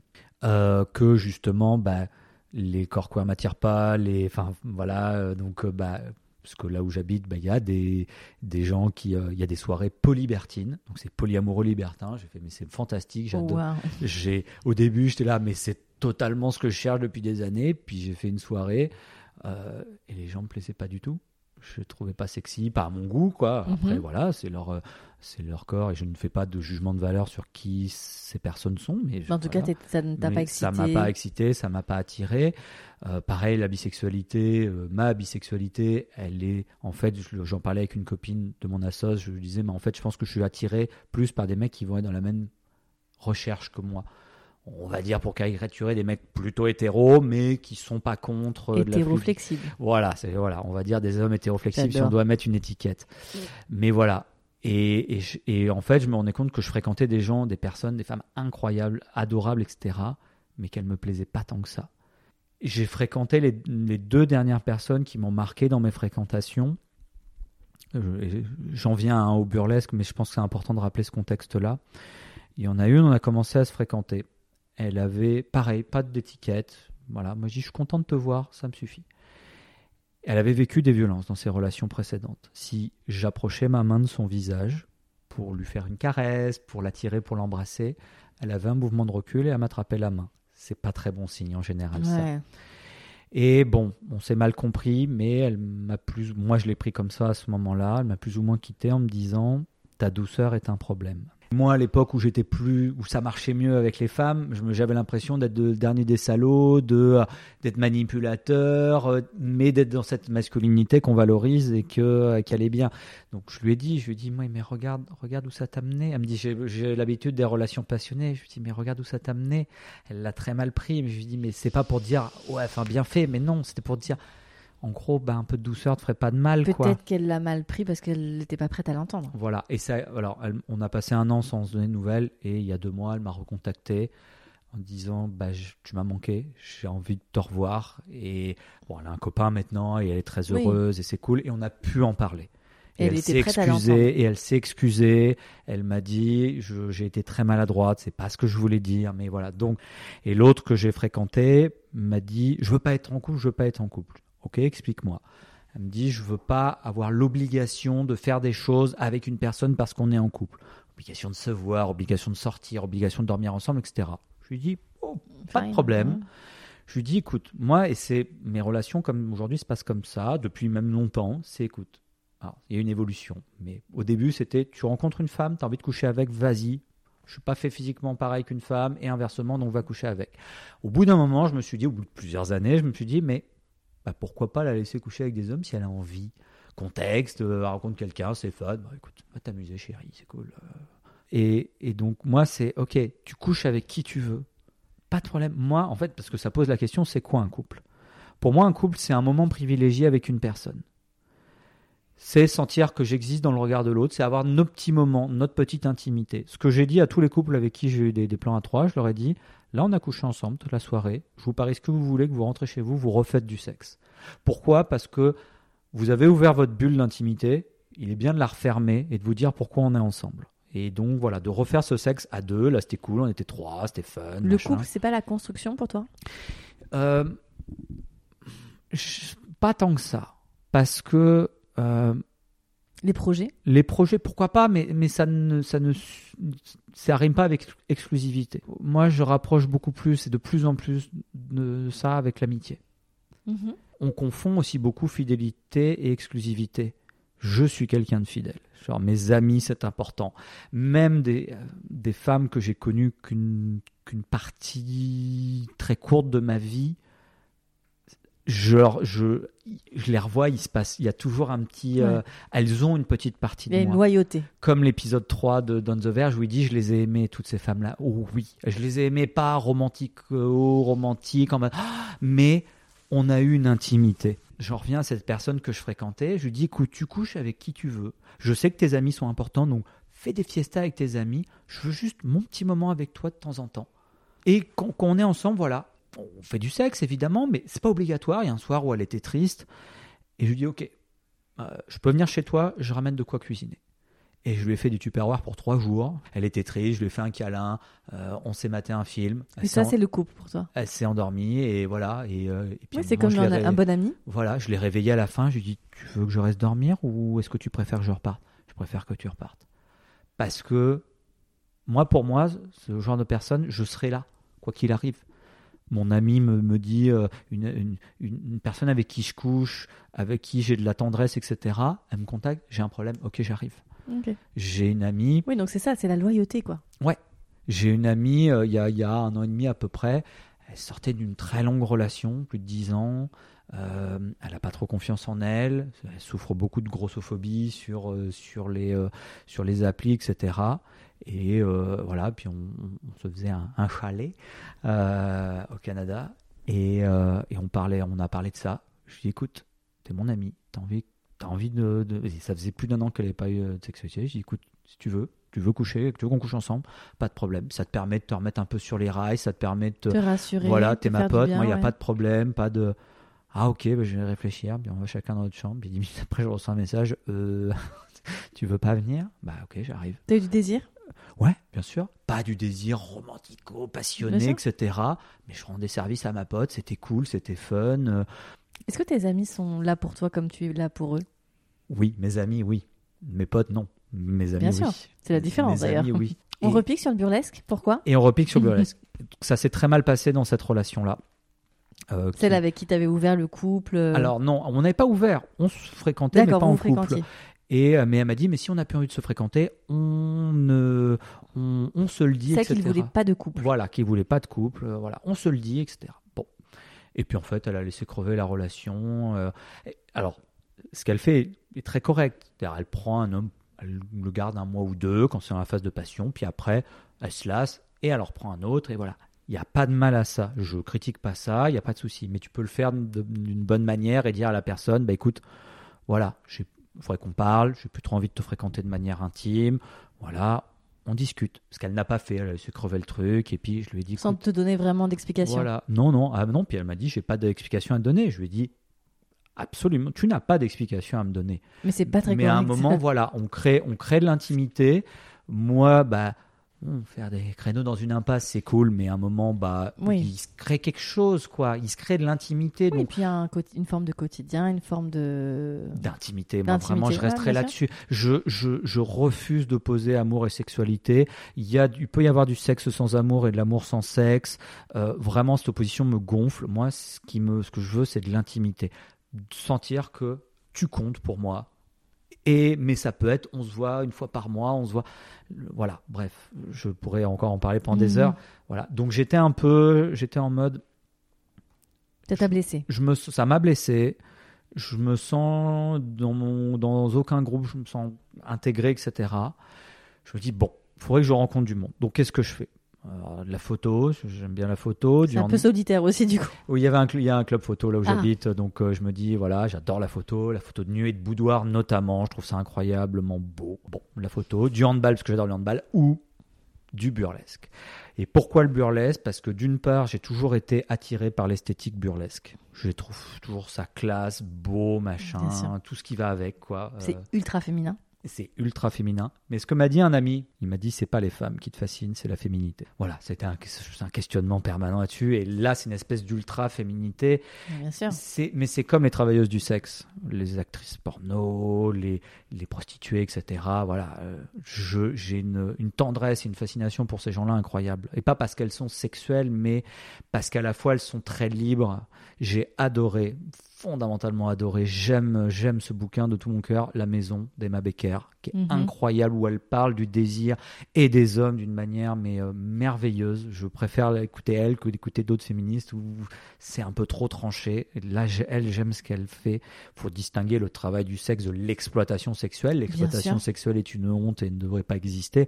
euh, que justement, bah, les corps queer m'attirent pas, les, enfin voilà, euh, donc euh, bah, parce que là où j'habite, bah, il y a des, des gens qui, euh, il y a des soirées polybertines, donc c'est polyamoureux libertin. J'ai fait, mais c'est fantastique, Oh, j'adore. J'ai, au début, j'étais là, mais c'est totalement ce que je cherche depuis des années. Puis j'ai fait une soirée euh, et les gens me plaisaient pas du tout. Je trouvais pas sexy, pas à mon goût, quoi. Après, Mhm. voilà, c'est leur, euh, c'est leur corps et je ne fais pas de jugement de valeur sur qui ces personnes sont. Mais en tout cas, ça ne t'a pas excité. Ça m'a pas excité, ça m'a pas attiré. Euh, pareil, la bisexualité, euh, ma bisexualité, elle est en fait, j'en parlais avec une copine de mon assos, je lui disais, mais en fait, je pense que je suis attiré plus par des mecs qui vont être dans la même recherche que moi on va dire pour caricaturer des mecs plutôt hétéros, mais qui sont pas contre. Euh, Hétéroflexibles. Voilà, c'est voilà, on va dire des hommes hétéroflexibles si on doit mettre une étiquette. Mais voilà. Et, et, en fait, je me rendais compte que je fréquentais des gens, des personnes, des femmes incroyables, adorables, etc., mais qu'elles me plaisaient pas tant que ça. J'ai fréquenté les, les, deux dernières personnes qui m'ont marqué dans mes fréquentations. J'en viens au burlesque, mais je pense que c'est important de rappeler ce contexte-là. Il y en a une, on a commencé à se fréquenter. Elle avait, pareil, pas d'étiquette. Voilà, moi je dis, je suis content de te voir, ça me suffit. Elle avait vécu des violences dans ses relations précédentes. Si j'approchais ma main de son visage pour lui faire une caresse, pour l'attirer, pour l'embrasser, elle avait un mouvement de recul et elle m'attrapait la main. C'est pas très bon signe en général, ça. Et bon, on s'est mal compris, mais elle m'a plus, moi je l'ai pris comme ça à ce moment-là. Elle m'a plus ou moins quitté en me disant ta douceur est un problème. Moi, à l'époque où j'étais plus, où ça marchait mieux avec les femmes, j'avais l'impression d'être le dernier des salauds, de d'être manipulateur, euh, mais d'être dans cette masculinité qu'on valorise et que euh, qu'elle est bien. Donc je lui ai dit, je lui ai dit, moi, mais regarde, regarde où ça t'a mené. Elle me dit, j'ai l'habitude des relations passionnées. Je lui dit, mais regarde où ça t'a mené. Elle l'a très mal pris. Je lui dit, mais c'est pas pour dire, ouais, enfin bien fait, mais non, c'était pour dire en gros, bah, un peu de douceur ne ferait pas de mal. Peut-être qu'elle l'a mal pris parce qu'elle n'était pas prête à l'entendre. Voilà. Et ça, alors, on a passé un an sans se donner de nouvelles. Et il y a deux mois, elle m'a recontacté en disant bah, Tu m'as manqué, j'ai envie de te revoir. Et bon, elle a un copain maintenant et elle est très heureuse et c'est cool. Et on a pu en parler. Et elle, s'est excusée et elle s'est excusée. Elle m'a dit j'ai été très maladroite, c'est pas ce que je voulais dire, mais voilà. Donc et l'autre que j'ai fréquenté m'a dit je veux pas être en couple, je veux pas être en couple. Ok, explique-moi. Elle me dit, je veux pas avoir l'obligation de faire des choses avec une personne parce qu'on est en couple. Obligation de se voir, obligation de sortir, obligation de dormir ensemble, etc. Je lui dis, oh, pas de problème. Je lui dis, écoute, moi, et c'est mes relations comme aujourd'hui se passent comme ça, depuis même longtemps, c'est écoute. il y a une évolution. Mais au début, c'était, tu rencontres une femme, tu as envie de coucher avec, vas-y, je suis pas fait physiquement pareil qu'une femme et inversement, donc va coucher avec. Au bout d'un moment, je me suis dit, au bout de plusieurs années, je me suis dit, mais bah, pourquoi pas la laisser coucher avec des hommes si elle a envie Contexte, euh, rencontre quelqu'un, c'est fun, bah, écoute, va t'amuser chérie, c'est cool. Euh. Et, et, donc moi c'est, ok, tu couches avec qui tu veux, pas de problème. Moi en fait, parce que ça pose la question, c'est quoi un couple? Pour moi un couple c'est un moment privilégié avec une personne. C'est sentir que j'existe dans le regard de l'autre, c'est avoir nos petits moments, notre petite intimité. Ce que j'ai dit à tous les couples avec qui j'ai eu des, des plans à trois, je leur ai dit, Là, on a couché ensemble toute la soirée. Je vous parie ce que vous voulez, que vous rentrez chez vous, vous refaites du sexe. Pourquoi? Parce que vous avez ouvert votre bulle d'intimité. Il est bien de la refermer et de vous dire pourquoi on est ensemble. Et donc voilà, de refaire ce sexe à deux. Là, c'était cool, on était trois, c'était fun. Le couple, c'est pas la construction pour toi? Euh, Pas tant que ça, parce que euh, les projets? Les projets, pourquoi pas, mais, mais ça ne, ça ne ça rime pas avec exclusivité. Moi, je rapproche beaucoup plus et de plus en plus de ça avec l'amitié. Mhm. On confond aussi beaucoup fidélité et exclusivité. Je suis quelqu'un de fidèle. Genre, mes amis, c'est important. Même des, des femmes que j'ai connues qu'une qu'une partie très courte de ma vie, genre je, je les revois, il se passe, il y a toujours un petit, euh, elles ont une petite partie de moi. une loyauté. Comme l'épisode 3 de Don the Verge où il dit je les ai aimées toutes ces femmes-là. Oh oui, je les ai aimées pas romantiques, oh, romantiques, en mais on a eu une intimité. J'en reviens à cette personne que je fréquentais, je lui dis écoute, tu couches avec qui tu veux. Je sais que tes amis sont importants, donc fais des fiestas avec tes amis. Je veux juste mon petit moment avec toi de temps en temps. Et quand on est ensemble, voilà, on fait du sexe évidemment, mais c'est pas obligatoire. Il y a un soir où elle était triste et je lui dis ok, euh, je peux venir chez toi, je ramène de quoi cuisiner. Et je lui ai fait du tupperware pour trois jours. Elle était triste, je lui ai fait un câlin, euh, on s'est maté un film. Et ça, c'est le couple pour toi Elle s'est endormie et voilà. Et, euh, c'est comme un, bon ami. Voilà, je l'ai réveillée à la fin. Je lui ai dit Tu veux que je reste dormir ou est-ce que tu préfères que je reparte? Je préfère que tu repartes. Parce que moi, pour moi, ce genre de personne, je serai là, quoi qu'il arrive mon ami me, me dit euh, une, une, personne avec qui je couche, avec qui j'ai de la tendresse, etc. Elle me contacte, j'ai un problème, ok, j'arrive. Ok. J'ai une amie, Oui, donc c'est ça, c'est la loyauté, quoi. j'ai une amie euh, il y, a, il y a un an et demi à peu près. Elle sortait d'une très longue relation, plus de 10 ans. Euh, elle n'a pas trop confiance en elle. Elle souffre beaucoup de grossophobie sur, euh, sur, les, euh, sur les applis, etc. Et voilà, puis on, on se faisait un, un chalet au Canada. Et, et on, parlait, on a parlé de ça. Je lui ai dit, écoute, t'es mon ami, t'as envie, t'as envie de, Ça faisait plus d'un an qu'elle n'avait pas eu de sexualité. Je lui ai dit, écoute, si tu veux, tu veux coucher, que tu veux qu'on couche ensemble, pas de problème. Ça te permet de te remettre un peu sur les rails, ça te permet de te, Te rassurer. voilà, te t'es ma pote, moi, il n'y a ouais. pas de problème, pas de. Ah, ok, bah, je vais réfléchir, puis on va chacun dans notre chambre. Puis 10 minutes après, je reçois un message euh, Tu veux pas venir? Bah, ok, j'arrive. T'as eu du désir? Ouais, bien sûr. Pas du désir romantico, passionné, etc. Mais je rendais service à ma pote, c'était cool, c'était fun. Est-ce que tes amis sont là pour toi comme tu es là pour eux? Oui, mes amis, oui. Mes potes, non. Mes amis, Bien sûr. oui. C'est la différence, d'ailleurs. oui. On Et- repique sur le burlesque? Pourquoi? Et on repique sur burlesque. Ça s'est très mal passé dans cette relation-là. Euh, qui- Celle avec qui t'avais ouvert le couple euh, Alors non, on n'avait pas ouvert. On se fréquentait, mais pas en couple. Et euh, mais elle m'a dit, mais si on n'a plus envie de se fréquenter, on ne, on, on se le dit, etc. qui ne voulait pas de couple. Voilà, qui voulait pas de couple, euh, voilà, on se le dit, etc. Bon. Et puis en fait, elle a laissé crever la relation. euh, et- alors, ce qu'elle fait est très correct. C'est-à-dire, elle prend un homme, elle le garde un mois ou deux quand c'est dans la phase de passion, puis après, elle se lasse et elle en reprend un autre, et voilà. Il n'y a pas de mal à ça. Je critique pas ça, il n'y a pas de souci. Mais tu peux le faire d'une bonne manière et dire à la personne, bah écoute, voilà, il faudrait qu'on parle, j'ai plus trop envie de te fréquenter de manière intime, voilà, on discute. Ce qu'elle n'a pas fait, elle a laissé crever le truc, et puis je lui ai dit, Sans te donner vraiment d'explication. voilà. Non, non, ah non. Puis elle m'a dit, j'ai pas d'explication à te donner. Je lui ai dit, absolument, tu n'as pas d'explication à me donner. Mais c'est pas très Mais à un moment, voilà, on crée, on crée de l'intimité. Moi, bah, faire des créneaux dans une impasse, c'est cool, mais à un moment, bah, Oui. il se crée quelque chose, quoi. Il se crée de l'intimité. Oui, et puis un une forme de quotidien, une forme de. d'intimité. Moi, vraiment, je resterai là-dessus. Je, je, je refuse d'opposer amour et sexualité. Il, y a, il peut y avoir du sexe sans amour et de l'amour sans sexe. Euh, vraiment, cette opposition me gonfle. Moi, ce, qui me, ce que je veux, c'est de l'intimité. Sentir que tu comptes pour moi. Et, mais ça peut être, on se voit une fois par mois, on se voit. Voilà, bref, je pourrais encore en parler pendant des Mhm. heures. Voilà, donc j'étais un peu, j'étais en mode, Ça t'a blessé. je me, ça m'a blessé. Je me sens dans, mon, dans aucun groupe, je me sens intégré, etc. Je me dis, bon, il faudrait que je rencontre du monde. Donc, qu'est-ce que je fais? Alors, de la photo, j'aime bien la photo. C'est un peu solitaire aussi, du coup. Oui, il y avait un, il y a un club photo là où Ah. j'habite, donc euh, je me dis, voilà, j'adore la photo, la photo de nuit et de boudoir notamment, je trouve ça incroyablement beau. Bon, la photo, du handball, parce que j'adore le handball, ou du burlesque. Et pourquoi le burlesque? Parce que d'une part, j'ai toujours été attiré par l'esthétique burlesque. Je trouve toujours ça classe, beau, machin, tout ce qui va avec, quoi. C'est Euh, ultra féminin. C'est ultra féminin. Mais ce que m'a dit un ami, il m'a dit c'est pas les femmes qui te fascinent, c'est la féminité. Voilà, c'était un, questionnement permanent là-dessus. Et là, c'est une espèce d'ultra féminité. Bien sûr. Mais c'est comme les travailleuses du sexe, les actrices porno, les, les prostituées, etc. Voilà, euh, j'ai une, une tendresse et une fascination pour ces gens-là incroyable. Et pas parce qu'elles sont sexuelles, mais parce qu'à la fois elles sont très libres. J'ai adoré, fondamentalement adoré. J'aime, j'aime ce bouquin de tout mon cœur, La Maison d'Emma Becker, qui est Mhm. incroyable, où elle parle du désir et des hommes d'une manière mais euh, merveilleuse. Je préfère écouter elle que d'écouter d'autres féministes où c'est un peu trop tranché. Et Là, elle, j'aime ce qu'elle fait. Faut distinguer le travail du sexe de l'exploitation sexuelle. L'exploitation sexuelle est une honte et ne devrait pas exister.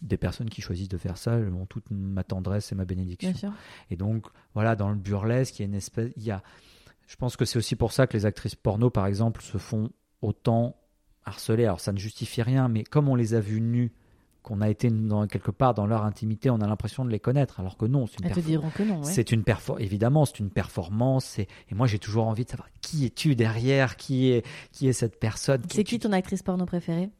Des personnes qui choisissent de faire ça ont toute ma tendresse et ma bénédiction. Bien sûr. Et donc, voilà, dans le burlesque, il y a une espèce. Il y a, je pense que c'est aussi pour ça que les actrices porno, par exemple, se font autant harceler. Alors, ça ne justifie rien, mais comme on les a vues nues, qu'on a été dans, quelque part dans leur intimité, on a l'impression de les connaître, alors que non, c'est une Elles te diront que non. ouais. c'est une évidemment, c'est une performance. Et, et moi, j'ai toujours envie de savoir qui es-tu derrière, qui est, qui est cette personne. C'est qui ton actrice porno préférée?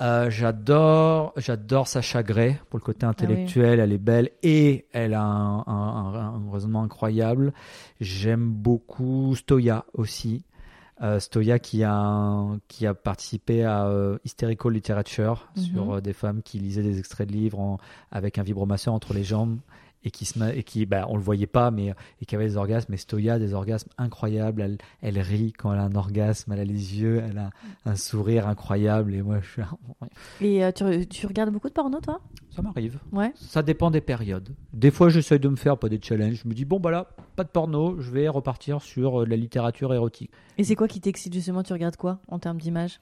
Euh, j'adore, j'adore Sacha Gray pour le Ah côté intellectuel. Elle est belle et elle a un, un- un- un raisonnement incroyable. J'aime beaucoup Stoya aussi. Euh, Stoya qui a, qui a participé à euh, Hysterical Literature Mhm. sur des femmes qui lisaient des extraits de livres en- avec un vibromasseur entre les jambes et qui se et qui bah, on le voyait pas mais et qui avait des orgasmes et Stoya a des orgasmes incroyables. Elle, elle rit quand elle a un orgasme elle a les yeux elle a un sourire incroyable et moi je suis Et euh, tu, tu regardes beaucoup de porno, toi? Ça m'arrive. Ouais. ça dépend des périodes. Des fois j'essaye de me faire pas des challenges. Je me dis bon bah là pas de porno je vais repartir sur euh, la littérature érotique. Et c'est quoi qui t'excite justement? Tu regardes quoi en termes d'image?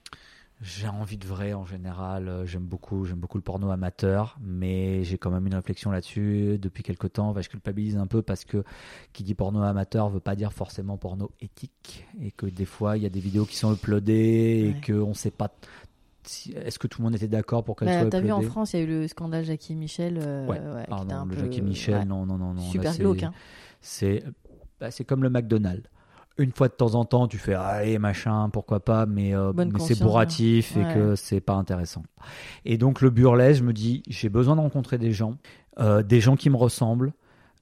J'ai envie de vrai en général. Euh, J'aime beaucoup, j'aime beaucoup le porno amateur, mais j'ai quand même une réflexion là-dessus depuis quelque temps. Enfin, je culpabilise un peu parce que qui dit porno amateur veut pas dire forcément porno éthique et que des fois il y a des vidéos qui sont uploadées et Ouais. que on sait pas. si- Est-ce que tout le monde était d'accord pour qu'elles Bah, soient T'as vu en France, il y a eu le scandale Jackie et Michel. euh, Ouais. ouais, qui était non, un le peu- Jackie Michel, non, non, non, non. là, Super c'est- glauque. Hein. C'est bah, c'est comme le McDonald's. Une fois de temps en temps, tu fais allez machin, pourquoi pas, mais, euh, mais c'est conscience, bourratif hein. et que c'est pas intéressant. Et donc le burlesque, je me dis j'ai besoin de rencontrer des gens, euh, des gens qui me ressemblent.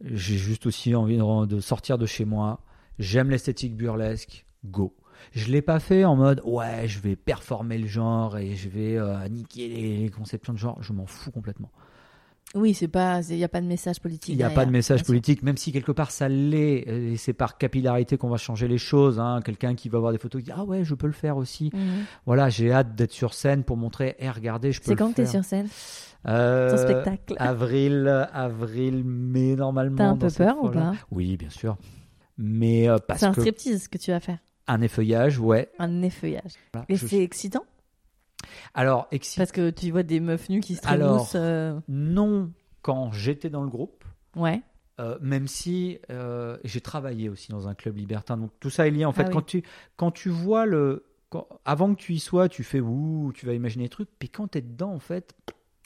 J'ai juste aussi envie de, de sortir de chez moi. J'aime l'esthétique burlesque. Go. Je l'ai pas fait en mode ouais je vais performer le genre et je vais euh, niquer les, les conceptions de genre. Je m'en fous complètement. Oui, c'est pas, il n'y a pas de message politique. Il n'y a derrière, pas de message politique, même si quelque part ça l'est, euh, et c'est par capillarité qu'on va changer les choses. hein. Quelqu'un qui va voir des photos qui dit Ah ouais, je peux le faire aussi. Mhm. Voilà, j'ai hâte d'être sur scène pour montrer Eh, regardez, je peux C'est quand que t'es faire. sur scène? Euh, Ton spectacle Avril, avril, mai normalement. T'as un peu peur ou pas? Oui, bien sûr. Mais euh, parce C'est un que striptease que tu vas faire, un effeuillage, ouais. un effeuillage. Voilà, Et je- c'est excitant? Alors, excitant. parce que tu vois des meufs nues qui se Alors, euh, Non, quand j'étais dans le groupe. Ouais. Euh, même si euh, j'ai travaillé aussi dans un club libertin, donc tout ça est lié en fait. Ah oui. quand tu quand tu vois le quand- avant que tu y sois, tu fais ouh, tu vas imaginer des trucs, puis quand tu es dedans en fait,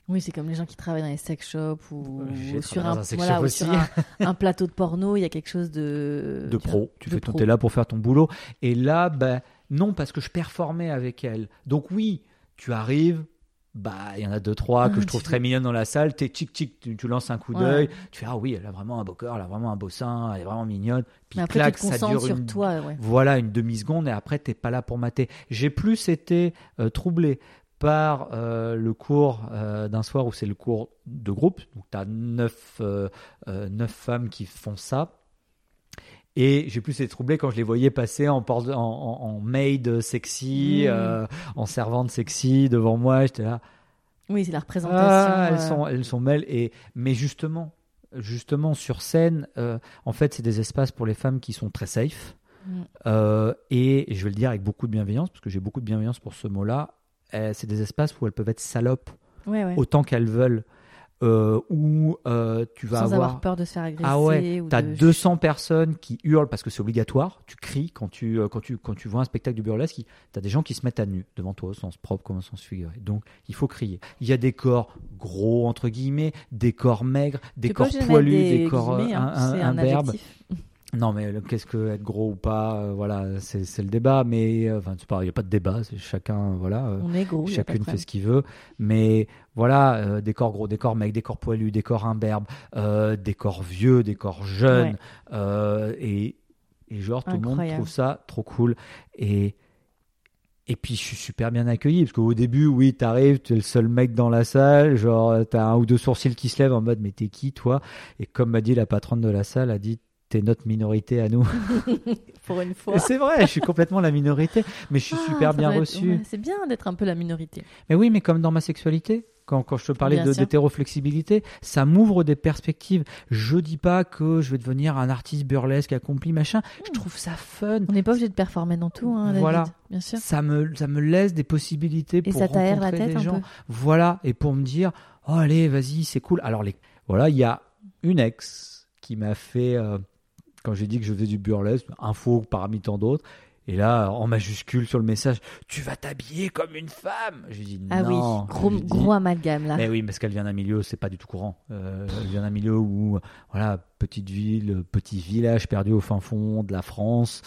Oui, c'est comme les gens qui travaillent dans les sex shops ou, sur, un, dans un sex voilà, shop ou aussi. sur un, un plateau de porno, il y a quelque chose de de tu pro, tu de fais ton t'es là pour faire ton boulot. Et là, ben non parce que je performais avec elle. Donc oui, tu arrives. Bah, il y en a deux trois que Ah, je trouve très mignonnes dans la salle. T'es tic tic, tu, tu lances un coup Ouais. d'œil. Tu fais ah oui, elle a vraiment un beau cœur, elle a vraiment un beau sein, elle est vraiment mignonne. Puis après, clac, tu te ça dure sur une toi, ouais. Voilà, une demi-seconde et après, t'es pas là pour mater. J'ai plus été euh, troublé par euh, le cours euh, d'un soir où c'est le cours de groupe. Donc, tu as neuf, euh, neuf femmes qui font ça. Et j'ai plus été troublé quand je les voyais passer en, en, en- en maid sexy, Mmh. euh, en servante sexy devant moi. J'étais là. Oui, c'est la représentation. Ah, elles euh, sont, elles sont belles. Et, mais justement, justement, sur scène, euh, en fait, c'est des espaces pour les femmes qui sont très safe. Mm. Euh, et, et je vais le dire avec beaucoup de bienveillance, parce que j'ai beaucoup de bienveillance pour ce mot-là. c'est des espaces où elles peuvent être salopes Ouais, ouais. autant qu'elles veulent. Euh, où euh, tu vas Sans avoir. avoir peur de se faire agresser. Ah ouais, ou t'as de- 200 personnes qui hurlent parce que c'est obligatoire. Tu cries quand tu, euh, quand tu, quand tu vois un spectacle de burlesque. T'as des gens qui se mettent à nu devant toi au sens propre comme au sens figuré. Donc il faut crier. Il y a des corps gros entre guillemets, des corps maigres, des corps poilus, des des corps hein, un, un. Non mais le- qu'est-ce que être gros ou pas, euh, voilà, c'est le débat. Mais euh, enfin, pas, il y a pas de débat. Chacun, voilà. euh, On est gros. Chacune fait ce qu'il veut, mais voilà, euh, des corps gros, des corps mecs, des corps poilus, des corps imberbes, euh, des corps vieux, des corps jeunes, Ouais. euh, et, et genre tout le monde trouve ça trop cool. Et, et puis je suis super bien accueilli, parce qu'au début, oui, t'arrives, tu es le seul mec dans la salle, genre t'as un ou deux sourcils qui se lèvent en mode mais t'es qui toi? Et comme m'a dit la patronne de la salle, a dit t'es notre minorité à nous. Pour une fois. C'est vrai, je suis complètement la minorité, mais je suis Ah, super bien reçu. ouais, c'est bien d'être un peu la minorité. Mais oui, mais comme dans ma sexualité, quand, quand je te parlais d'hétéroflexibilité, ça m'ouvre des perspectives. Je dis pas que je vais devenir un artiste burlesque accompli, machin. Je trouve ça fun. On n'est pas obligé de performer dans tout, hein, David, Voilà. bien sûr. Ça me, ça me laisse des possibilités Et pour ça t'aère la rencontrer tête des un gens. peu. Voilà, et pour me dire, oh allez, vas-y, c'est cool. Alors les, voilà, il y a une ex qui m'a fait, euh, quand j'ai dit que je faisais du burlesque, info parmi tant d'autres. Et là, en majuscule sur le message, tu vas t'habiller comme une femme. J'ai dit Ah non. oui, gros, gros amalgame là. mais oui, parce qu'elle vient d'un milieu, c'est pas du tout courant. Euh, elle vient d'un milieu où, voilà, petite ville, petit village perdu au fin fond de la France.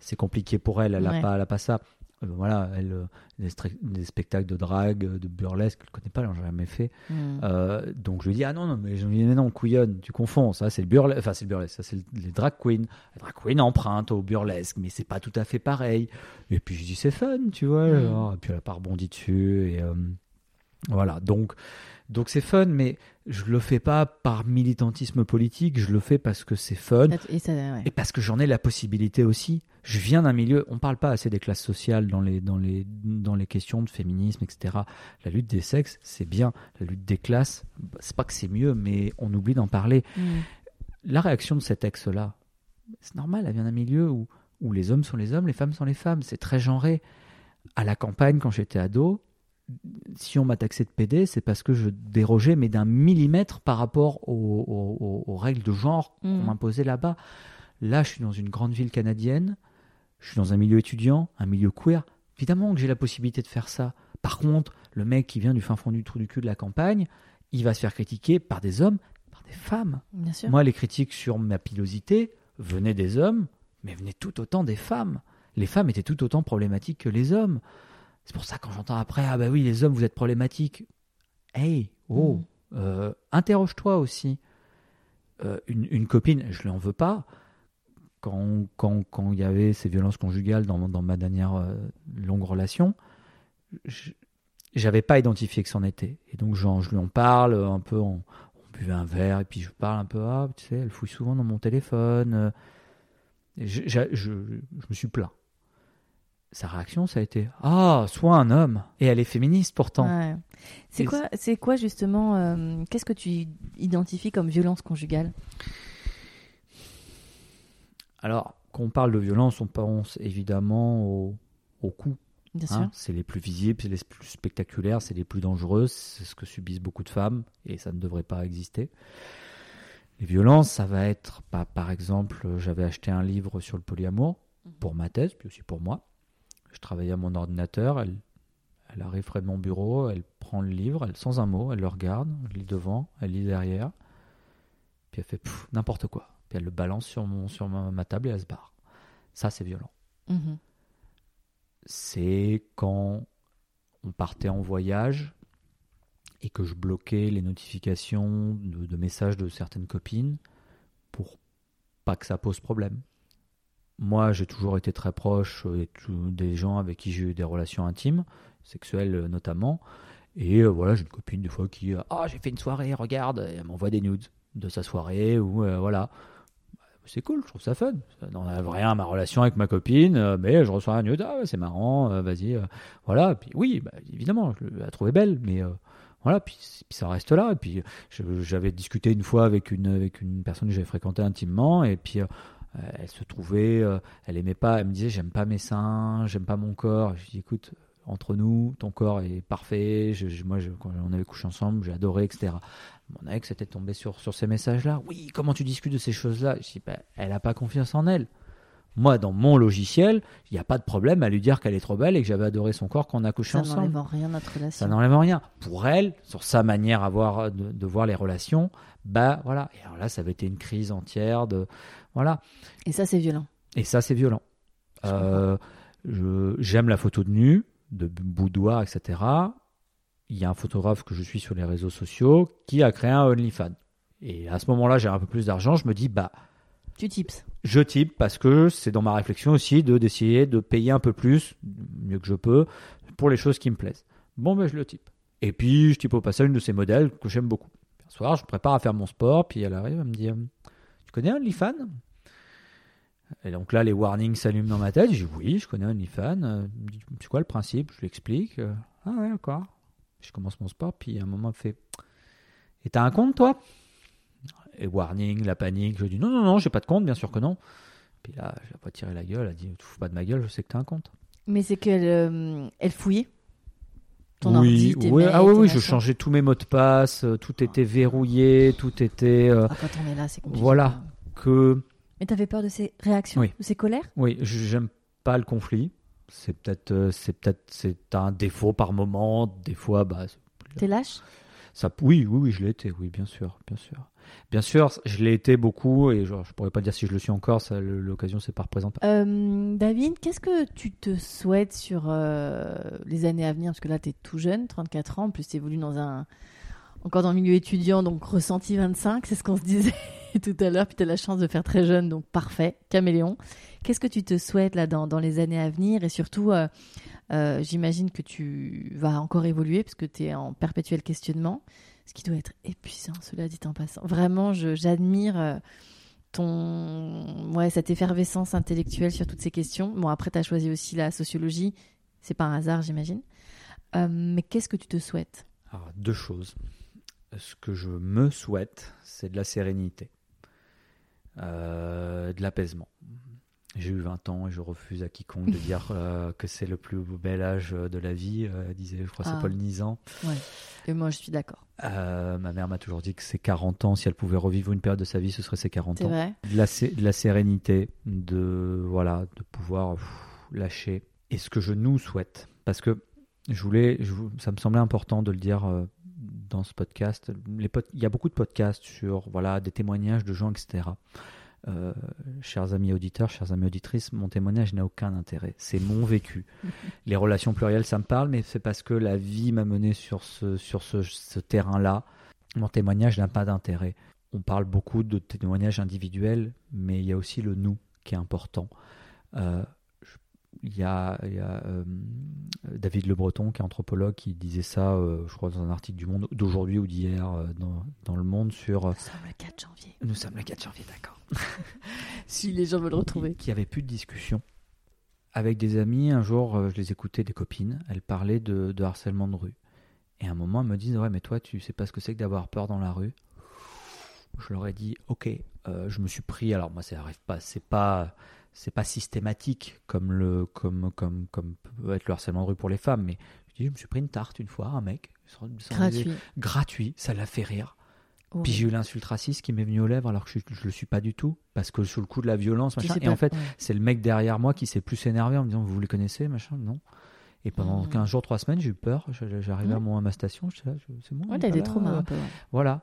C'est compliqué pour elle. Elle a Ouais. pas, elle a pas ça. Euh, voilà, elle, euh, des, spectacles de drague, euh, de burlesque, elle connaît pas, elle en a jamais fait. Hmm. Euh, donc je lui dis ah non non mais je lui dis mais non couillonne, tu confonds. Ça c'est le burlesque, enfin c'est le burlesque, ça c'est le- les drag queens. Les drag queens empruntent au burlesque, mais c'est pas tout à fait pareil. Et puis je dis c'est fun, tu vois. Mm. genre. Et puis elle a pas rebondi dessus et. euh, Voilà, donc donc c'est fun, mais je le fais pas par militantisme politique, je le fais parce que c'est fun Et, ça, ouais. et parce que j'en ai la possibilité aussi. Je viens d'un milieu, on parle pas assez des classes sociales dans les, dans les, dans les questions de féminisme, etc. La lutte des sexes, c'est bien. La lutte des classes, c'est pas que c'est mieux, mais on oublie d'en parler. Mm. La réaction de cet ex-là, c'est normal, elle vient d'un milieu où, où les hommes sont les hommes, les femmes sont les femmes. C'est très genré. À la campagne, quand j'étais ado, si on m'a taxé de PD, c'est parce que je dérogeais, mais d'un millimètre par rapport aux, aux- aux- aux règles de genre qu'on Mm. m'imposait là-bas. Là, je suis dans une grande ville canadienne, je suis dans un milieu étudiant, un milieu queer. Évidemment que j'ai la possibilité de faire ça. Par contre, le mec qui vient du fin fond du trou du cul de la campagne, il va se faire critiquer par des hommes, par des femmes. Bien sûr. Moi, les critiques sur ma pilosité venaient des hommes, mais venaient tout autant des femmes. Les femmes étaient tout autant problématiques que les hommes. C'est pour ça quand j'entends après, ah bah oui, les hommes, vous êtes problématiques. Hey, oh, euh, interroge-toi aussi. Euh, une, une copine, je lui en veux pas. Quand quand quand il y avait ces violences conjugales dans, dans ma dernière euh, longue relation, je- j'avais pas identifié que c'en était. Et donc j'en- je lui en parle un peu on buvait un verre et puis je parle un peu ah tu sais elle fouille souvent dans mon téléphone euh. Et je, je, je- je me suis plaint sa réaction ça a été ah sois un homme et elle est féministe pourtant Ouais. C'est quoi, c'est quoi justement euh, Qu'est-ce que tu identifies comme violence conjugale? Alors quand on parle de violence on pense évidemment au, au coup Bien hein. c'est les plus visibles c'est les plus spectaculaires c'est les plus dangereuses c'est ce que subissent beaucoup de femmes et ça ne devrait pas exister les violences ça va être bah, par exemple j'avais acheté un livre sur le polyamour pour ma thèse, puis aussi pour moi. Je travaillais à mon ordinateur, elle, elle arrive près de mon bureau, elle prend le livre, elle sans un mot, elle le regarde, elle lit devant, elle lit derrière, puis elle fait n'importe quoi. Puis elle le balance sur, mon, sur ma, ma table et elle se barre. Ça, c'est violent. Mhm. C'est quand on partait en voyage et que je bloquais les notifications de, de messages de certaines copines pour pas que ça pose problème. Moi, j'ai toujours été très proche euh, des gens avec qui j'ai eu des relations intimes, sexuelles euh, notamment. Et euh, voilà, j'ai une copine des fois qui euh, Ah, j'ai fait une soirée, regarde, et elle m'envoie des nudes de sa soirée, ou euh, voilà. C'est cool, je trouve ça fun. Ça n'enlève rien à ma relation avec ma copine, euh, mais je reçois un nude, c'est marrant, euh, vas-y. euh, voilà, puis oui, bah, évidemment, je la trouvais belle, mais voilà, puis, puis ça reste là. Puis j'avais discuté une fois avec une, avec une personne que j'avais fréquenté intimement, et puis elle se trouvait, elle aimait pas, elle me disait j'aime pas mes seins, j'aime pas mon corps. Je dis écoute, entre nous, ton corps est parfait. Je, moi, quand on avait couché ensemble, j'ai adoré, etc. Mon ex était tombé sur, sur ces messages-là. Oui, comment tu discutes de ces choses-là? Je dis bah, elle a pas confiance en elle. Moi, dans mon logiciel, il n'y a pas de problème à lui dire qu'elle est trop belle et que j'avais adoré son corps quand on a couché Ça ensemble. n'enlève en rien notre relation. Ça n'enlève rien. Pour elle, sur sa manière à voir, de, de voir les relations, bah voilà. Et alors là, ça avait été une crise entière de. Voilà. Et ça, c'est violent. Et ça, c'est violent. Euh, J'aime la photo de nu, de boudoir, etc. Il y a un photographe que je suis sur les réseaux sociaux qui a créé un OnlyFans. Et à ce moment-là, j'ai un peu plus d'argent. Je me dis, bah, Tu tips. je type parce que c'est dans ma réflexion aussi de d'essayer de payer un peu plus, mieux que je peux, pour les choses qui me plaisent. Bon, ben je le type. Et puis, je type au passage une de ces modèles que j'aime beaucoup. Un soir, je me prépare à faire mon sport, puis elle arrive, elle me dit, euh, tu connais OnlyFans? Et donc là, les warnings s'allument dans ma tête. Je dis, oui, je connais OnlyFans. Euh, C'est quoi le principe? Je lui explique. Euh, Ah ouais, d'accord. Je commence mon sport, puis à un moment, elle fait, et t'as un compte, toi? Et warning, la panique. Je dis non, non, non, j'ai pas de compte, bien sûr que non. Puis là, je l'ai pas tiré la gueule. Elle a dit, tu fous pas de ma gueule, je sais que t'as un compte. Mais c'est qu'elle euh, elle fouillait ton oui, ordi, tes oui, mails, ah oui, oui, je changeais tous mes mots de passe, euh, tout était verrouillé, tout était euh, Ah, quand on est là, c'est compliqué. Voilà. que. Mais t'avais peur de ses réactions, Oui. de ses colères? Oui, j'aime pas le conflit. C'est peut-être, euh, c'est peut-être, c'est un défaut par moment. Des fois, bah, T'es lâche Ça, oui, oui, oui, je l'ai été, oui, bien sûr, bien sûr. Bien sûr, je l'ai été beaucoup, et genre, je pourrais pas dire si je le suis encore, ça, l'occasion s'est pas représentée. Euh, David, qu'est-ce que tu te souhaites sur euh, les années à venir? Parce que là, tu es tout jeune, 34 ans, en plus tu évolues dans un, encore dans le milieu étudiant, donc ressenti 25, c'est ce qu'on se disait tout à l'heure. Puis tu as la chance de faire très jeune, donc parfait, caméléon. Qu'est-ce que tu te souhaites là dans, les années à venir? Et surtout, euh, euh, j'imagine que tu vas encore évoluer parce que tu es en perpétuel questionnement, ce qui doit être épuisant, cela dit en passant. Vraiment, j'admire euh, ton ouais, cette effervescence intellectuelle sur toutes ces questions. Bon, après, tu as choisi aussi la sociologie, c'est pas un hasard, j'imagine. Mais qu'est-ce que tu te souhaites? Alors, deux choses. Ce que je me souhaite, c'est de la sérénité, euh, de l'apaisement. J'ai eu 20 ans et je refuse à quiconque de dire euh, que c'est le plus bel âge de la vie, euh, disait, je crois, que Ah. c'est Paul Nizan. Et moi, je suis d'accord. Ma mère m'a toujours dit que c'est 40 ans, si elle pouvait revivre une période de sa vie, ce serait ses 40 C'est ans. vrai de la, sé- de la sérénité, de voilà, de pouvoir pff, lâcher. Et ce que je nous souhaite, parce que je voulais, je ça me semblait important de le dire dans ce podcast. Les pod- il y a beaucoup de podcasts sur voilà des témoignages de gens, etc. Euh, chers amis auditeurs, chères amies auditrices, mon témoignage n'a aucun intérêt. C'est mon vécu. Les relations plurielles, ça me parle, mais c'est parce que la vie m'a mené sur ce, sur ce, ce terrain-là. Mon témoignage n'a pas d'intérêt. On parle beaucoup de témoignages individuels, mais il y a aussi le nous qui est important. Euh, il y a, il y a, euh, David Le Breton, qui est anthropologue, qui disait ça, euh, je crois, dans un article du Monde d'aujourd'hui ou d'hier euh, dans, dans Le Monde sur. Nous sommes le 4 janvier. nous sommes le 4 janvier, d'accord. Si les gens veulent retrouver. Qui avait plus de discussion. Avec des amis, un jour, je les écoutais, des copines, elles parlaient de, de harcèlement de rue. Et à un moment, elles me disent Ouais, mais toi, tu sais pas ce que c'est que d'avoir peur dans la rue Je leur ai dit Ok, euh, je me suis pris. Alors, moi, ça arrive pas, c'est pas. C'est pas systématique comme le comme comme comme peut être le harcèlement de rue pour les femmes, mais je dis je me suis pris une tarte une fois, un mec, sans- sans- Gratuit. gratuit, ça l'a fait rire. Oh. Puis j'ai eu l'insulte raciste qui m'est venue aux lèvres alors que je, je le suis pas du tout parce que sous le coup de la violence machin. Et pas- en fait, ouais. c'est le mec derrière moi qui s'est plus énervé en me disant vous les connaissez machin non. Et pendant Mhm. 15 jours, 3 semaines, j'ai eu peur. J'arrivais à, mon, à ma station, c'est bon. Ouais, t'as des traumas euh, un peu. Voilà.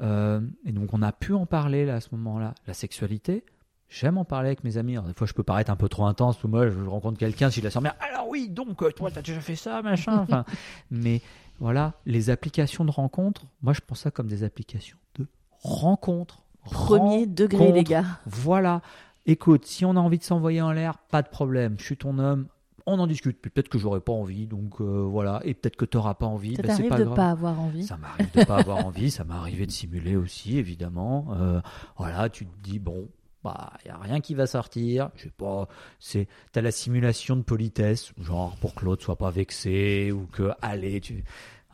Euh, et donc on a pu en parler là à ce moment-là. La sexualité, j'aime en parler avec mes amis. Alors, des fois je peux paraître un peu trop intense ou moi je rencontre quelqu'un, si je la sens bien, alors oui, donc euh, toi t'as déjà fait ça, machin. Enfin, mais voilà, les applications de rencontres, moi je pense ça comme des applications de rencontres. Premier degré, les gars. Voilà. Écoute, si on a envie de s'envoyer en l'air, pas de problème. Je suis ton homme. On en discute. Peut-être que j'aurais pas envie, donc euh, voilà. Et peut-être que tu n'auras pas envie. Ça ben, t'arrive de grave. pas avoir envie. Ça m'arrive de pas avoir envie, ça m'est arrivé de simuler aussi, évidemment. Euh, voilà, tu te dis bon, bah il y a rien qui va sortir. Je sais pas, c'est t'as la simulation de politesse, genre pour que l'autre soit pas vexé ou que allez tu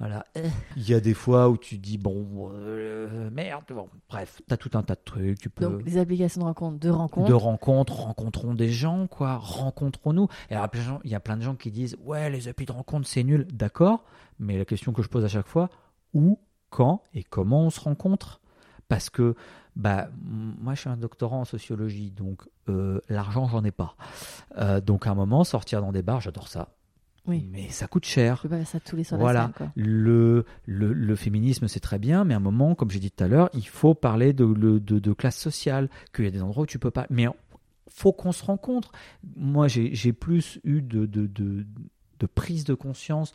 voilà. Il y a des fois où tu dis bon euh, merde, bon, bref, t'as tout un tas de trucs, tu peux Donc, des applications de rencontres, de rencontres. de rencontres, rencontrons des gens, quoi, rencontrons-nous. Et alors, il y a plein de gens qui disent Ouais, les applis de rencontre, c'est nul. D'accord, mais la question que je pose à chaque fois où, quand et comment on se rencontre? Parce que, bah, moi, je suis un doctorant en sociologie, donc euh, l'argent, j'en ai pas. Euh, donc, à un moment, sortir dans des bars, j'adore ça. Oui. Mais ça coûte cher. Je peux pas faire ça tous les soirs. Voilà. Quoi. Le, le, le féminisme, c'est très bien, mais à un moment, comme j'ai dit tout à l'heure, il faut parler de, de, de classe sociale, qu'il y a des endroits où tu peux pas. Mais faut qu'on se rencontre. Moi, j'ai j'ai plus eu de, de, de, de prise de conscience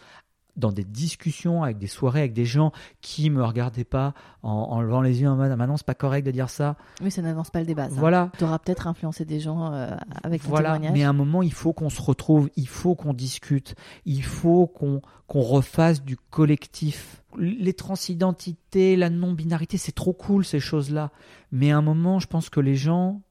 dans des discussions avec des soirées avec des gens qui me regardaient pas en, en levant les yeux en mode ah, maintenant c'est pas correct de dire ça Oui, ça n'avance pas le débat. Ça. voilà Tu auras peut-être influencé des gens euh, avec ton voilà, témoignage. mais à un moment, il faut qu'on se retrouve, il faut qu'on discute, il faut qu'on qu'on refasse du collectif. Les transidentités, la non-binarité, c'est trop cool ces choses-là. Mais à un moment, je pense que les gens,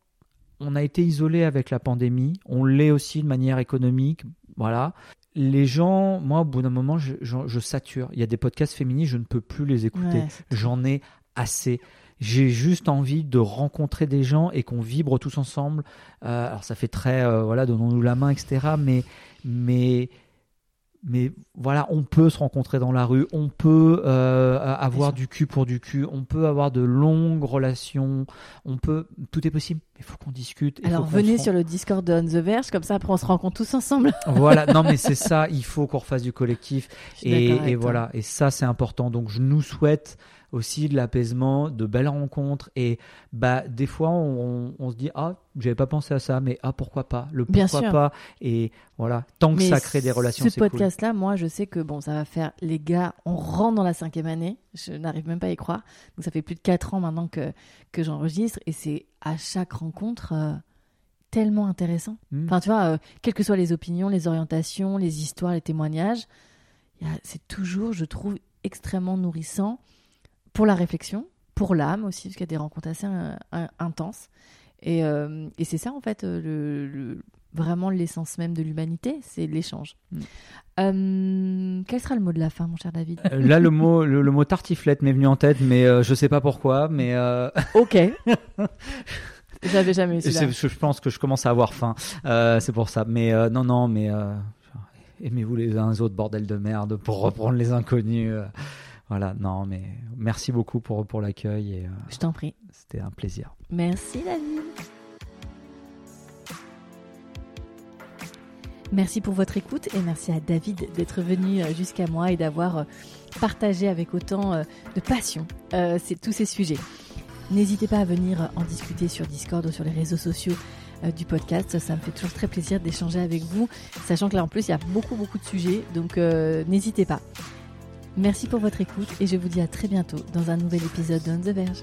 on a été isolés avec la pandémie, on l'est aussi de manière économique, voilà. Les gens, moi, au bout d'un moment, je, je- je sature. Il y a des podcasts féministes, je ne peux plus les écouter. Ouais, J'en ai assez. J'ai juste envie de rencontrer des gens et qu'on vibre tous ensemble. Euh, alors ça fait très, euh, voilà, donnons-nous la main, etc. Mais, mais, mais voilà, on peut se rencontrer dans la rue, on peut euh, avoir du cul pour du cul, on peut avoir de longues relations, on peut, tout est possible. Mais il faut qu'on discute. Alors venez sur le Discord de On the Verge, comme ça après on se rencontre tous ensemble. voilà, non mais c'est ça, il faut qu'on refasse du collectif et, voilà, et ça c'est important. Donc je nous souhaite aussi de l'apaisement, de belles rencontres. Et bah, des fois, on, on se dit Ah, j'avais pas pensé à ça, mais ah, pourquoi pas Le Bien pourquoi sûr. pas Et voilà, tant que Mais ça crée des relations, Ce c'est cool. podcast-là, moi, je sais que bon, ça va faire les gars. On rentre dans la cinquième année. Je n'arrive même pas à y croire. Donc ça fait plus de quatre ans maintenant que que j'enregistre et c'est à chaque rencontre euh, tellement intéressant. Mm. Enfin, tu vois, euh, quelles que soient les opinions, les orientations, les histoires, les témoignages, c'est toujours, je trouve, extrêmement nourrissant pour la réflexion, pour l'âme aussi, parce qu'il y a des rencontres assez euh, in- intenses. Et, euh, et c'est ça, en fait, euh, le, le- vraiment l'essence même de l'humanité, c'est l'échange. Mm. Euh, quel sera le mot de la fin, mon cher David? Euh, Là, le mot, le, le mot tartiflette m'est venu en tête, mais euh, je sais pas pourquoi. Mais euh, Ok. J'avais jamais eu celui-là. je, je pense que je commence à avoir faim. Euh, c'est pour ça. Mais euh, non, non, mais euh, aimez-vous les uns les autres, bordel de merde, pour reprendre les inconnus. Voilà, non, mais merci beaucoup pour, pour l'accueil et euh, Je t'en prie. c'était un plaisir. Merci David. Merci pour votre écoute et merci à David d'être venu euh, jusqu'à moi et d'avoir euh, partagé avec autant de passion euh, tous ces sujets. N'hésitez pas à venir en discuter sur Discord ou sur les réseaux sociaux euh, du podcast. Ça me fait toujours très plaisir d'échanger avec vous, sachant que là en plus il y a beaucoup beaucoup de sujets, donc euh, n'hésitez pas. Merci pour votre écoute et je vous dis à très bientôt dans un nouvel épisode de On the Verge.